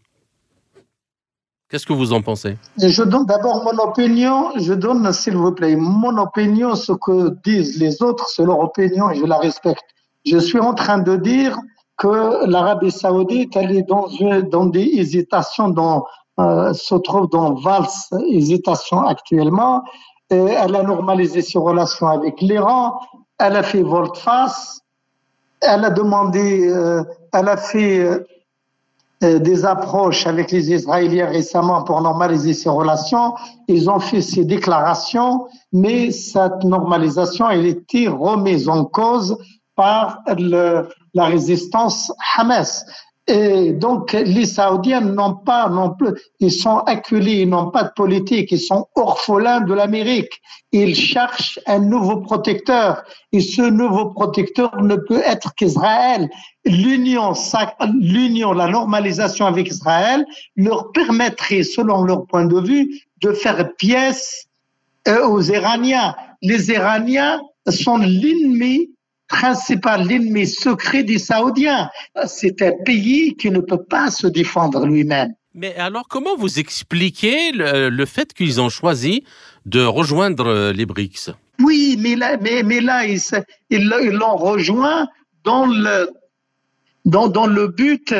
Qu'est-ce que vous en pensez? Je donne d'abord mon opinion. Je donne, s'il vous plaît, mon opinion. Ce que disent les autres, c'est leur opinion et je la respecte. Je suis en train de dire que l'Arabie saoudite, elle est dans, dans des hésitations, euh, se trouve dans valse hésitation actuellement. Elle a normalisé ses relations avec l'Iran, elle a fait volte-face, elle a demandé, euh, elle a fait des approches avec les Israéliens récemment pour normaliser ses relations. Ils ont fait ces déclarations, mais cette normalisation, elle était remise en cause par le, la résistance Hamas. Et donc, les Saoudiens n'ont pas non plus, ils sont acculés, ils n'ont pas de politique, ils sont orphelins de l'Amérique. Ils cherchent un nouveau protecteur. Et ce nouveau protecteur ne peut être qu'Israël. L'union, l'union, la normalisation avec Israël leur permettrait, selon leur point de vue, de faire pièce euh, aux Iraniens. Les Iraniens sont l'ennemi principal, l'ennemi secret des Saoudiens. C'est un pays qui ne peut pas se défendre lui-même. Mais alors, comment vous expliquez le, fait qu'ils ont choisi de rejoindre les BRICS? Oui, mais là, mais, mais là ils l'ont rejoint dans le, dans, dans le but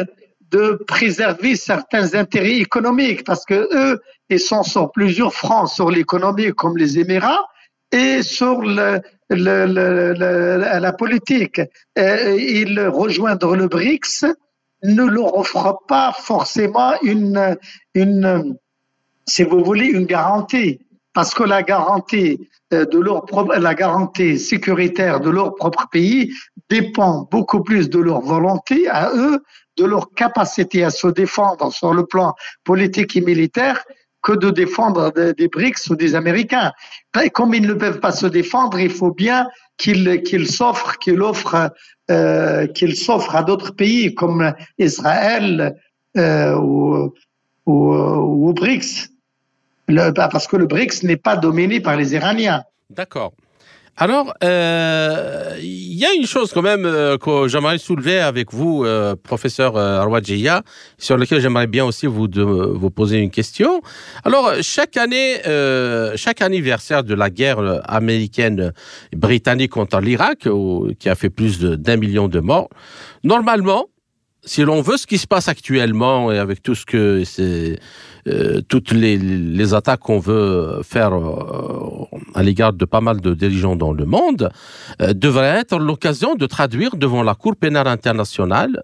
de préserver certains intérêts économiques parce que eux, ils sont sur plusieurs fronts, sur l'économie comme les Émirats et sur le, la politique. ils rejoindre le BRICS ne leur offre pas forcément une, si vous voulez, une garantie. Parce que la garantie euh, la garantie sécuritaire de leur propre pays dépend beaucoup plus de leur volonté à eux, de leur capacité à se défendre sur le plan politique et militaire que de défendre des, BRICS ou des Américains. Comme ils ne peuvent pas se défendre, il faut bien qu'ils qu'ils s'offrent, qu'ils offrent, euh, à d'autres pays comme Israël euh, ou, ou, BRICS. Bah, parce que le BRICS n'est pas dominé par les Iraniens. D'accord. Alors, euh, il y a une chose quand même euh, que j'aimerais soulever avec vous, euh, professeur Arwadjia, sur laquelle j'aimerais bien aussi vous, vous poser une question. Alors, chaque année, chaque anniversaire de la guerre américaine britannique contre l'Irak, qui a fait plus d'un million de morts, normalement, si l'on veut ce qui se passe actuellement et avec tout ce que c'est, euh, toutes les, attaques qu'on veut faire euh, à l'égard de pas mal de dirigeants dans le monde, euh, devrait être l'occasion de traduire devant la Cour pénale internationale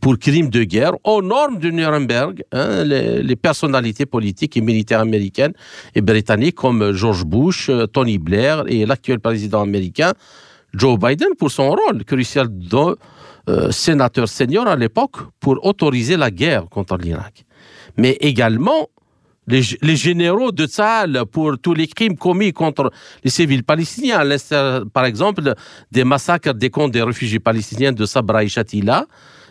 pour crimes de guerre aux normes de Nuremberg hein, les, les, personnalités politiques et militaires américaines et britanniques comme George Bush, Tony Blair et l'actuel président américain Joe Biden pour son rôle crucial de euh, sénateur senior à l'époque pour autoriser la guerre contre l'Irak. Mais également les, généraux de Tzal pour tous les crimes commis contre les civils palestiniens, par exemple des massacres des camps des réfugiés palestiniens de Sabra et Shatila.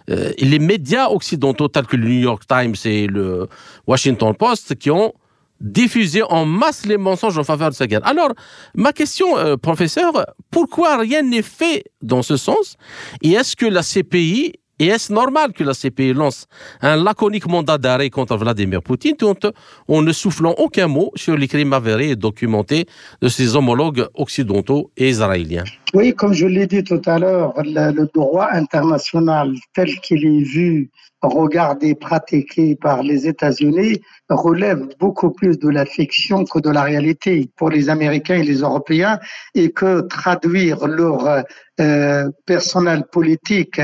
Euh, les médias occidentaux tels que le New York Times et le Washington Post qui ont diffuser en masse les mensonges en faveur de sa guerre. Alors, ma question, euh, professeur, pourquoi rien n'est fait dans ce sens? Et est-ce que la CPI et est-ce normal que la CPI lance un laconique mandat d'arrêt contre Vladimir Poutine? En ne soufflant aucun mot sur les crimes avérés et documentés de ses homologues occidentaux et israéliens. Oui, comme je l'ai dit tout à l'heure, le droit international tel qu'il est vu regardé, pratiqué par les États-Unis relève beaucoup plus de la fiction que de la réalité pour les Américains et les Européens. Et que traduire leur euh, personnel politique,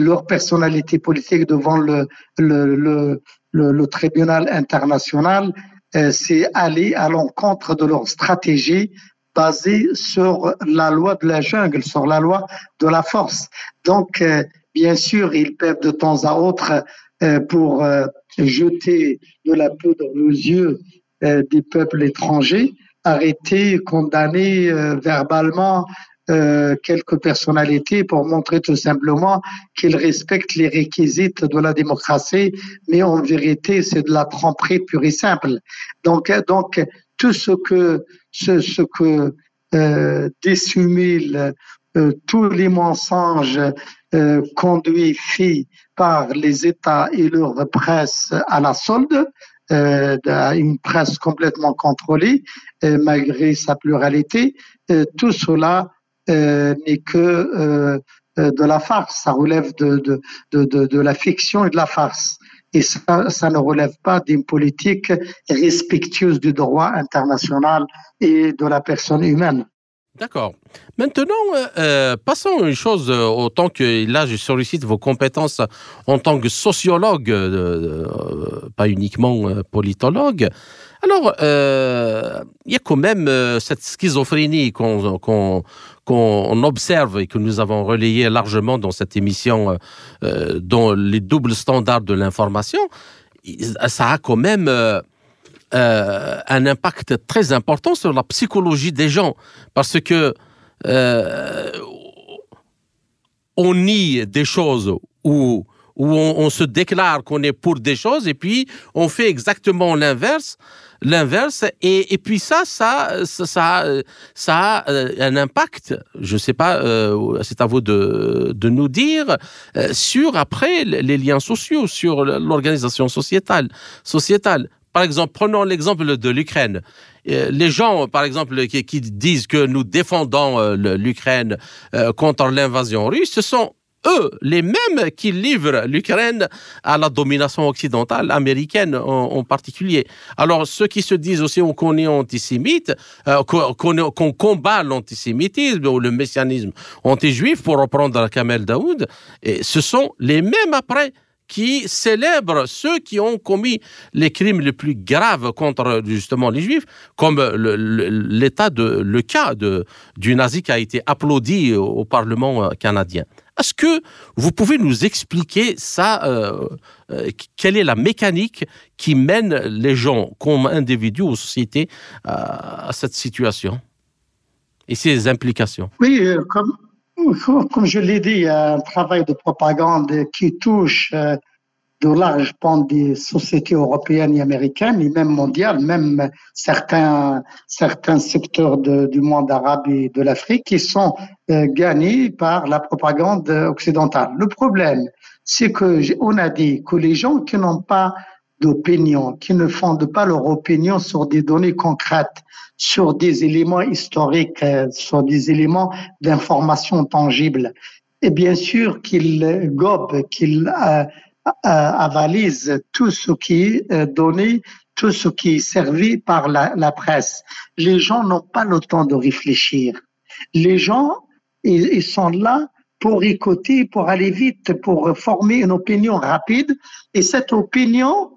leur personnalité politique devant le, le, le, tribunal international, euh, c'est aller à l'encontre de leur stratégie basée sur la loi de la jungle, sur la loi de la force. Donc, euh, Bien sûr, ils peuvent de temps à autre, euh, pour jeter de la poudre aux yeux des peuples étrangers, arrêter, condamner verbalement quelques personnalités pour montrer tout simplement qu'ils respectent les réquisites de la démocratie, mais en vérité, c'est de la tromperie pure et simple. Donc, donc tout ce que ce, que euh, tous les mensonges euh, conduit, fait par les États et leur presse à la solde, euh, une presse complètement contrôlée, euh, malgré sa pluralité. Euh, tout cela euh, n'est que de la farce, ça relève de, de, de, de, la fiction et de la farce. Et ça, ça ne relève pas d'une politique respectueuse du droit international et de la personne humaine. D'accord. Maintenant, euh, euh, passons à une chose, euh, autant que là, je sollicite vos compétences en tant que sociologue, pas uniquement politologue. Alors, il y a quand même cette schizophrénie qu'on observe et que nous avons relayé largement dans cette émission, dans les doubles standards de l'information. Ça a quand même euh, un impact très important sur la psychologie des gens parce que euh, on nie des choses ou on, se déclare qu'on est pour des choses et puis on fait exactement l'inverse l'inverse. Et, et, puis ça ça ça ça, a euh, un impact. Je sais pas c'est à vous de, de nous dire sur après les liens sociaux sur l'organisation sociétale sociétale. Par exemple, prenons l'exemple de l'Ukraine. Euh, les gens, par exemple, qui, disent que nous défendons euh, l'Ukraine euh, contre l'invasion russe, ce sont eux, les mêmes qui livrent l'Ukraine à la domination occidentale, américaine en, particulier. Alors, ceux qui se disent aussi qu'on est antisémite, euh, qu'on combat l'antisémitisme ou le messianisme anti-juif, pour reprendre Kamel Daoud, et ce sont les mêmes après qui célèbrent ceux qui ont commis les crimes les plus graves contre justement les juifs, comme l'état de le cas de, du nazi qui a été applaudi au Parlement euh, canadien. Est-ce que vous pouvez nous expliquer ça euh, euh, Quelle est la mécanique qui mène les gens comme individus ou sociétés à, à cette situation et ses implications? Oui, comme, comme je l'ai dit, il y a un travail de propagande qui touche de large pan des sociétés européennes et américaines et même mondiales, même certains, certains secteurs du monde arabe et de l'Afrique qui sont euh, gagnés par la propagande occidentale. Le problème, c'est que on a dit que les gens qui n'ont pas d'opinion, qui ne fondent pas leur opinion sur des données concrètes, sur des éléments historiques, euh, sur des éléments d'information tangible. Et bien sûr qu'ils gobent, qu'ils euh, avalisent tout ce qui est euh, donné, tout ce qui est servi par la, presse. Les gens n'ont pas le temps de réfléchir. Les gens, ils, ils sont là pour écouter, pour aller vite, pour former une opinion rapide. Et cette opinion,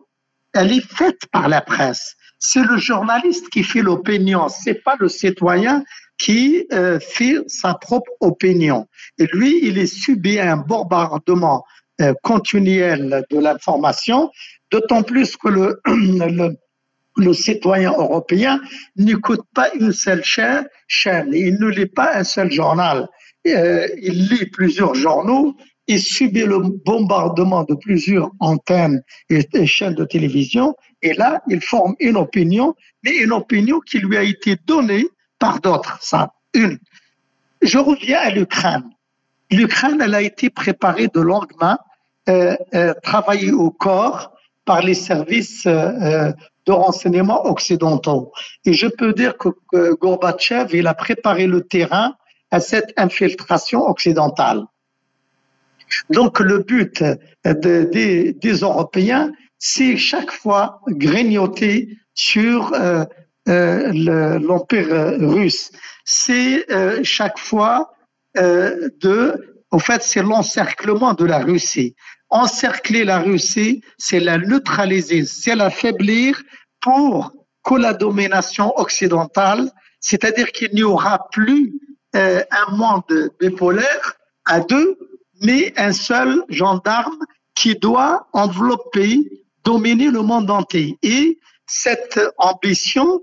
elle est faite par la presse. C'est le journaliste qui fait l'opinion, c'est pas le citoyen qui euh, fait sa propre opinion. Et lui, il est subi un bombardement euh, continuel de l'information, d'autant plus que le, le, citoyen européen n'écoute pas une seule chaîne, il ne lit pas un seul journal. Euh, il lit plusieurs journaux, il subit le bombardement de plusieurs antennes et, chaînes de télévision, et là, il forme une opinion, mais une opinion qui lui a été donnée par d'autres. Ça, une. Je reviens à l'Ukraine. L'Ukraine, elle a été préparée de longue main, euh, euh, travaillée au corps par les services euh, de renseignement occidentaux. Et je peux dire que, Gorbatchev, il a préparé le terrain à cette infiltration occidentale. Donc le but de, des, Européens, c'est chaque fois grignoter sur l'empire russe. C'est chaque fois euh, de, en fait, c'est l'encerclement de la Russie. Encercler la Russie, c'est la neutraliser, c'est l'affaiblir pour que la domination occidentale, c'est-à-dire qu'il n'y aura plus euh, un monde bipolaire à deux, mais un seul gendarme qui doit envelopper, dominer le monde entier. Et cette ambition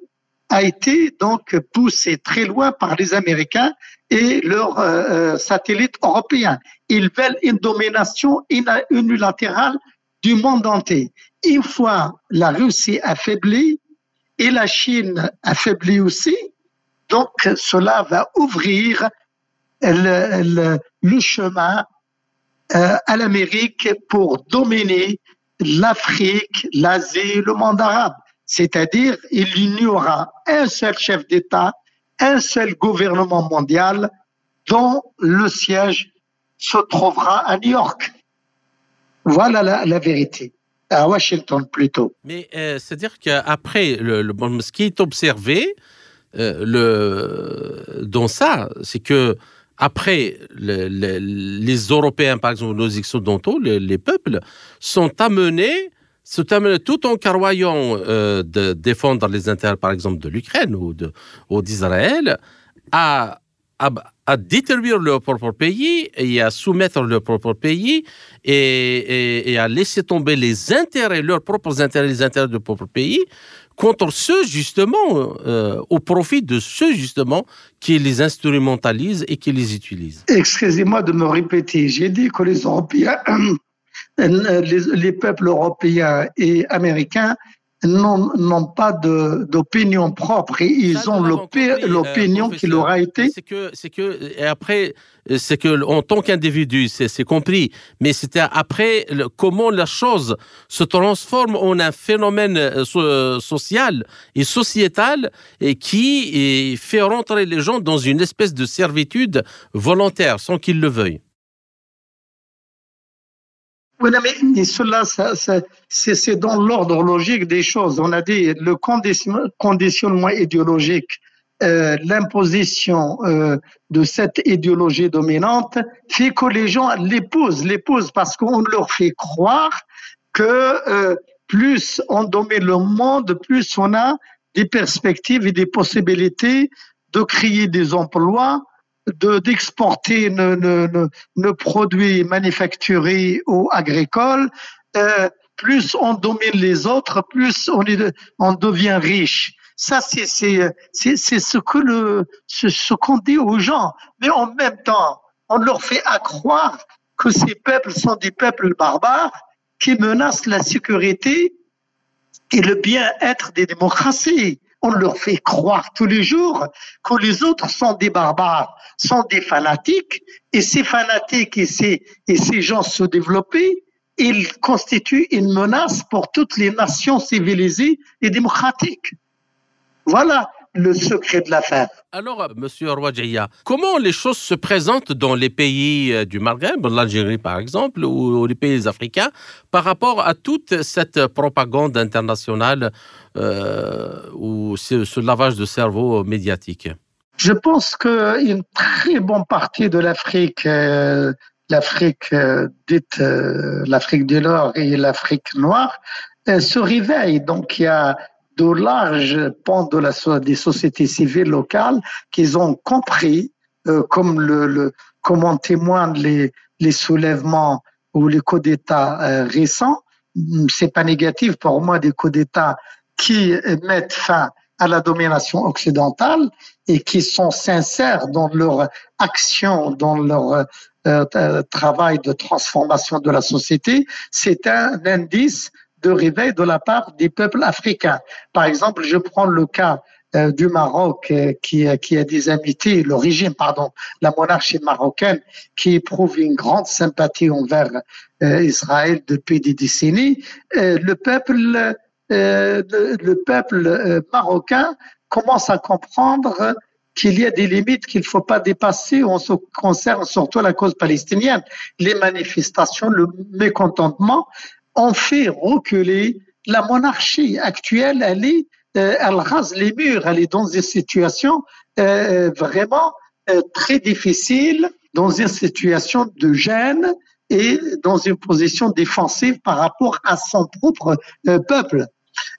a été donc poussée très loin par les Américains et leurs euh, euh satellites européens. Ils veulent une domination unilatérale du monde entier. Une fois la Russie affaiblie et la Chine affaiblie aussi, donc cela va ouvrir le, chemin euh, à l'Amérique pour dominer l'Afrique, l'Asie, le monde arabe. C'est-à-dire, il n'y aura un seul chef d'État, un seul gouvernement mondial dont le siège se trouvera à New York. Voilà la, vérité. À Washington plutôt. Mais euh, c'est-à-dire qu'après, le, le, ce qui est observé euh, le, dans ça, c'est que après, le, le, les Européens, par exemple, nos occidentaux, les peuples, sont amenés, amenés tout en carroyant euh, de défendre les intérêts, par exemple, de l'Ukraine ou, d'Israël, à, détruire leur propre pays et à soumettre leur propre pays et à laisser tomber les intérêts, leurs propres intérêts, les intérêts de leur propre pays, contre ceux justement, euh, au profit de ceux justement qui les instrumentalisent et qui les utilisent. Excusez-moi de me répéter, j'ai dit que les Européens, les, les peuples européens et américains n'ont pas d'opinion propre et ils ont l'opinion euh, qui leur a été. C'est que, c'est que, et après, c'est que en tant qu'individu, c'est compris, mais c'était après le, comment la chose se transforme en un phénomène euh, so, social et sociétal et qui et fait rentrer les gens dans une espèce de servitude volontaire sans qu'ils le veuillent. Oui, mais, cela, c'est dans l'ordre logique des choses. On a dit le conditionnement idéologique, euh, l'imposition euh, de cette idéologie dominante fait que les gens l'épousent, l'épousent parce qu'on leur fait croire que euh, plus on domine le monde, plus on a des perspectives et des possibilités de créer des emplois, d'exporter nos, produits manufacturés ou agricoles. Euh, plus on domine les autres, plus on, devient riche. Ça, c'est ce que le ce, qu'on dit aux gens. Mais en même temps, on leur fait accroire que ces peuples sont des peuples barbares qui menacent la sécurité et le bien-être des démocraties on leur fait croire tous les jours que les autres sont des barbares, sont des fanatiques, et ces fanatiques et ces, gens se développer, ils constituent une menace pour toutes les nations civilisées et démocratiques. Voilà le secret de l'affaire. Alors, Monsieur Rouadjaya, comment les choses se présentent dans les pays euh, du Maghreb, l'Algérie par exemple, ou les pays africains, par rapport à toute cette propagande internationale euh, ou ce, lavage de cerveau médiatique? Je pense qu'une très bonne partie de l'Afrique, euh, l'Afrique dite l'Afrique du Nord et l'Afrique noire, se réveille. Donc, il y a de larges pans de la, des sociétés civiles locales qu'ils ont compris, euh, comme, le, comme en témoignent les, les soulèvements ou les coups d'État euh, récents. C'est pas négatif pour moi des coups d'État qui mettent fin à la domination occidentale et qui sont sincères dans leur action, dans leur euh, travail de transformation de la société. C'est un indice de réveil de la part des peuples africains. Par exemple, je prends le cas euh, du Maroc euh, qui, qui a des amitiés, le régime, pardon, la monarchie marocaine qui éprouve une grande sympathie envers euh, Israël depuis des décennies. le peuple, le, peuple marocain commence à comprendre qu'il y a des limites qu'il ne faut pas dépasser en ce qui concerne surtout la cause palestinienne. Les manifestations, le mécontentement on fait reculer la monarchie actuelle. Elle est, euh, elle rase les murs. Elle est dans une situation euh, vraiment euh, très difficile, dans une situation de gêne et dans une position défensive par rapport à son propre peuple.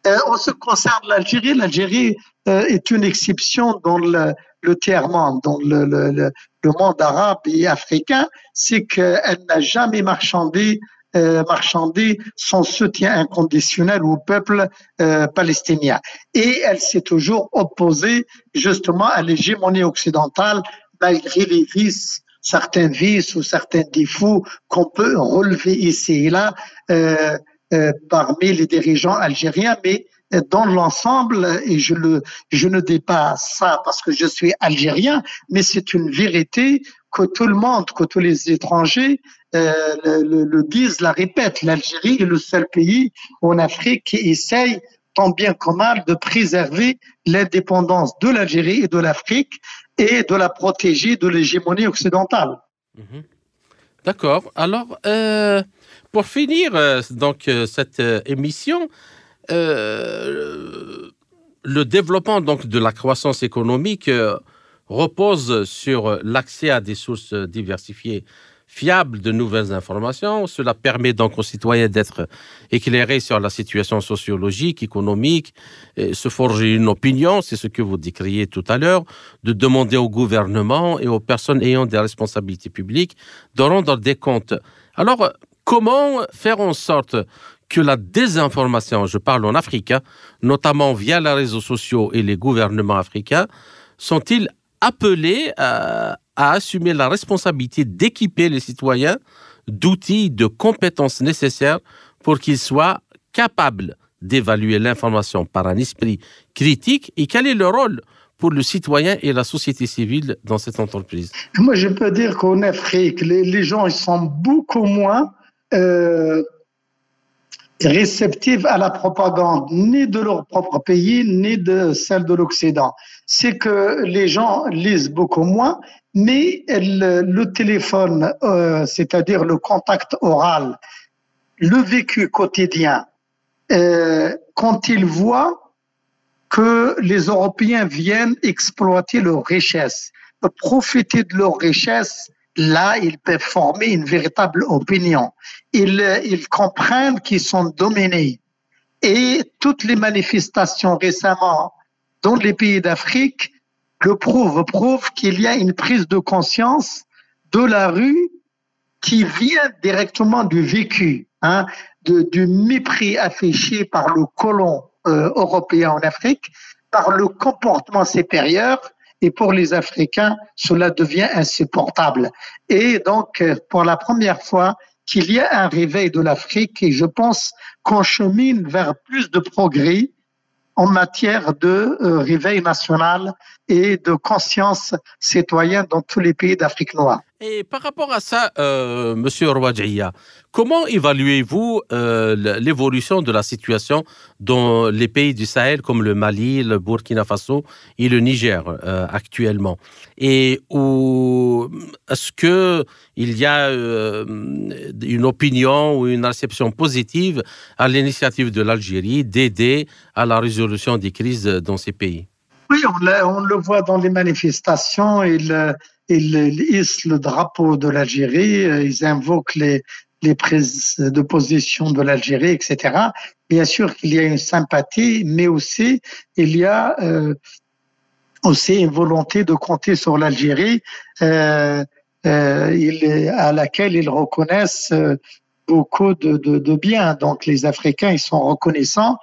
en ce qui concerne l'Algérie, l'Algérie est une exception dans le, le tiers-monde, dans le, monde arabe et africain, c'est qu'elle n'a jamais marchandé euh, marchander son soutien inconditionnel au peuple euh, palestinien. Et elle s'est toujours opposée justement à l'hégémonie occidentale malgré les vices certains vices ou certains défauts qu'on peut relever ici et là euh, euh parmi les dirigeants algériens, mais dans l'ensemble, et je, le, je ne dis pas ça parce que je suis algérien, mais c'est une vérité que tout le monde, que tous les étrangers euh, le, le, disent, la répètent. L'Algérie est le seul pays en Afrique qui essaye tant bien que mal de préserver l'indépendance de l'Algérie et de l'Afrique et de la protéger de l'hégémonie occidentale. Mhm. D'accord. Alors, euh, pour finir euh, donc cette émission, le développement donc de la croissance économique repose sur l'accès à des sources diversifiées fiables de nouvelles informations. Cela permet donc aux citoyens d'être éclairés sur la situation sociologique, économique, et se forger une opinion, c'est ce que vous décriez tout à l'heure, de demander au gouvernement et aux personnes ayant des responsabilités publiques de rendre des comptes. Alors, comment faire en sorte que la désinformation, je parle en Afrique, hein, notamment via les réseaux sociaux et les gouvernements africains, sont-ils appelés à, assumer la responsabilité d'équiper les citoyens d'outils, de compétences nécessaires pour qu'ils soient capables d'évaluer l'information par un esprit critique et quel est le rôle pour le citoyen et la société civile dans cette entreprise? Moi, je peux dire qu'en Afrique, les, gens sont beaucoup moins euh, réceptifs à la propagande, ni de leur propre pays, ni de celle de l'Occident. C'est que les gens lisent beaucoup moins, mais le, téléphone, euh, c'est-à-dire le contact oral le vécu quotidien, euh, quand ils voient que les Européens viennent exploiter leurs richesses, profiter de leurs richesses, là, ils peuvent former une véritable opinion. Ils comprennent qu'ils sont dominés. Et toutes les manifestations récemment dans les pays d'Afrique le prouvent, prouvent qu'il y a une prise de conscience de la rue qui vient directement du vécu, hein, de, du mépris affiché par le colon euh, européen en Afrique, par le comportement supérieur, et pour les Africains, cela devient insupportable. Et donc, euh, pour la première fois, qu'il y a un réveil de l'Afrique et je pense qu'on chemine vers plus de progrès en matière de euh, réveil national et de conscience citoyenne dans tous les pays d'Afrique noire. Et par rapport à ça, euh, Monsieur comment évaluez-vous euh, l'évolution de la situation dans les pays du Sahel comme le Mali, le Burkina Faso et le Niger euh, actuellement? Et est-ce que il y a euh, une opinion ou une réception positive à l'initiative de l'Algérie d'aider à la résolution des crises dans ces pays? Oui, on, le voit dans les manifestations. Ils hissent le drapeau de l'Algérie, euh, ils invoquent les, les prises de position de l'Algérie, etc. Bien sûr qu'il y a une sympathie, mais aussi il y a euh, aussi une volonté de compter sur l'Algérie, euh, à laquelle ils reconnaissent beaucoup de, de, de bien. Donc les Africains, ils sont reconnaissants,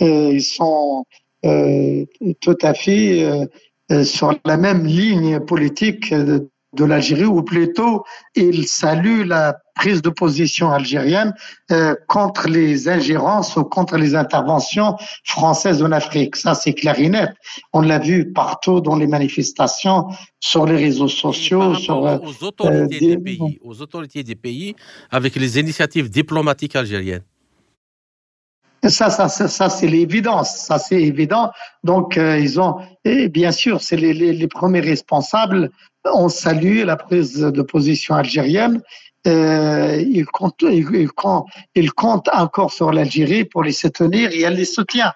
ils sont tout à fait euh, sur la même ligne politique de l'Algérie, ou plutôt il salue la prise de position algérienne euh, contre les ingérences ou contre les interventions françaises en Afrique. Ça, c'est clair et net. On l'a vu partout dans les manifestations, sur les réseaux sociaux. Sur, euh, aux, autorités des pays, aux autorités des pays, avec les initiatives diplomatiques algériennes. Ça, ça, ça, ça c'est l'évidence. Ça, c'est évident. Donc, euh, ils ont, et bien sûr, c'est les, premiers responsables. On salue la prise de position algérienne. Euh, ils, comptent, encore sur l'Algérie pour les soutenir et elle les soutient.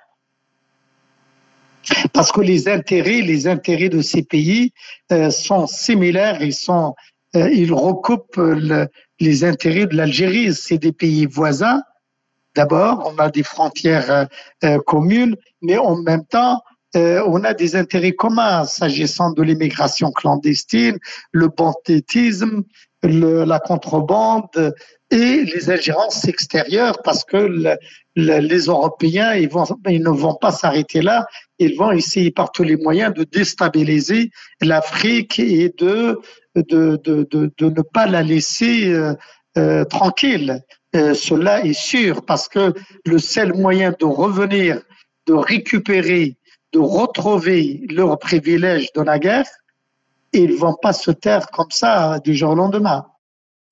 Parce que les intérêts, les intérêts de ces pays euh, sont similaires. Ils sont, ils recoupent le, les intérêts de l'Algérie. C'est des pays voisins D'abord, on a des frontières euh, euh, communes, mais en même temps, euh, on a des intérêts communs s'agissant de l'immigration clandestine, le banditisme, la contrebande et les ingérences extérieures, parce que le, le, les Européens, ils, ne vont pas s'arrêter là, ils vont essayer par tous les moyens de déstabiliser l'Afrique et de, ne pas la laisser tranquille. Euh, cela est sûr parce que le seul moyen de revenir, de récupérer, de retrouver leurs privilèges de la guerre, ils ne vont pas se taire comme ça du jour au lendemain.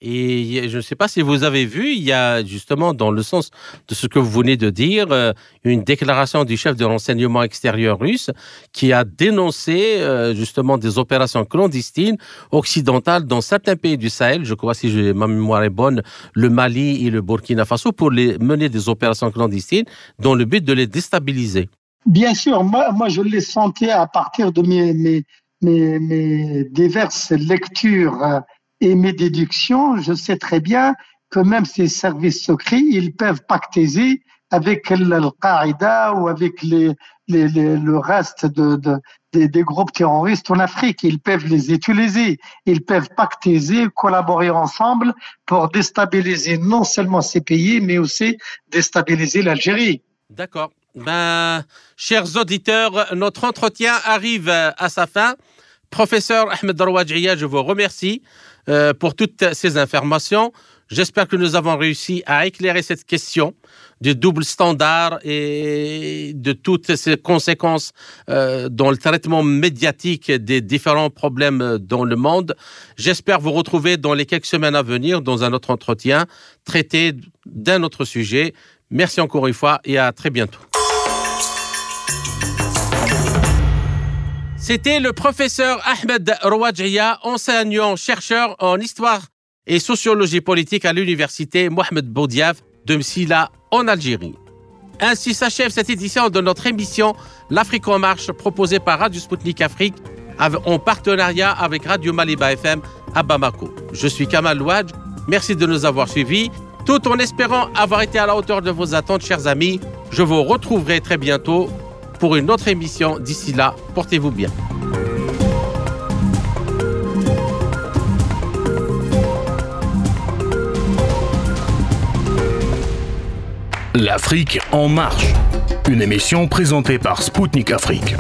Et je ne sais pas si vous avez vu, il y a justement, dans le sens de ce que vous venez de dire, euh, une déclaration du chef de renseignement extérieur russe qui a dénoncé euh, justement des opérations clandestines occidentales dans certains pays du Sahel, je crois si ma mémoire est bonne, le Mali et le Burkina Faso, pour mener des opérations clandestines dans le but de les déstabiliser. Bien sûr, moi, je l'ai senti à partir de mes diverses lectures euh, et mes déductions, je sais très bien que même ces services secrets, ils peuvent pactiser avec Al-Qaïda ou avec le reste de, de, des, des, groupes terroristes en Afrique. Ils peuvent les utiliser, ils peuvent pactiser, collaborer ensemble pour déstabiliser non seulement ces pays, mais aussi déstabiliser l'Algérie. D'accord. Ben, chers auditeurs, notre entretien arrive à sa fin. Professeur Ahmed Darwadjia, je vous remercie euh, pour toutes ces informations. J'espère que nous avons réussi à éclairer cette question du double standard et de toutes ces conséquences euh, dans le traitement médiatique des différents problèmes dans le monde. J'espère vous retrouver dans les quelques semaines à venir dans un autre entretien traité d'un autre sujet. Merci encore une fois et à très bientôt. C'était le professeur Ahmed Rouadjia, enseignant-chercheur en histoire et sociologie politique à l'université Mohamed Boudiaf de Msila en Algérie. Ainsi s'achève cette édition de notre émission L'Afrique en marche proposée par Radio Sputnik Afrique en partenariat avec Radio Maliba FM à Bamako. Je suis Kamal Louadj. Merci de nous avoir suivis. Tout en espérant avoir été à la hauteur de vos attentes, chers amis, je vous retrouverai très bientôt pour une autre émission. D'ici là, portez-vous bien. L'Afrique en marche, une émission présentée par Spoutnik Afrique.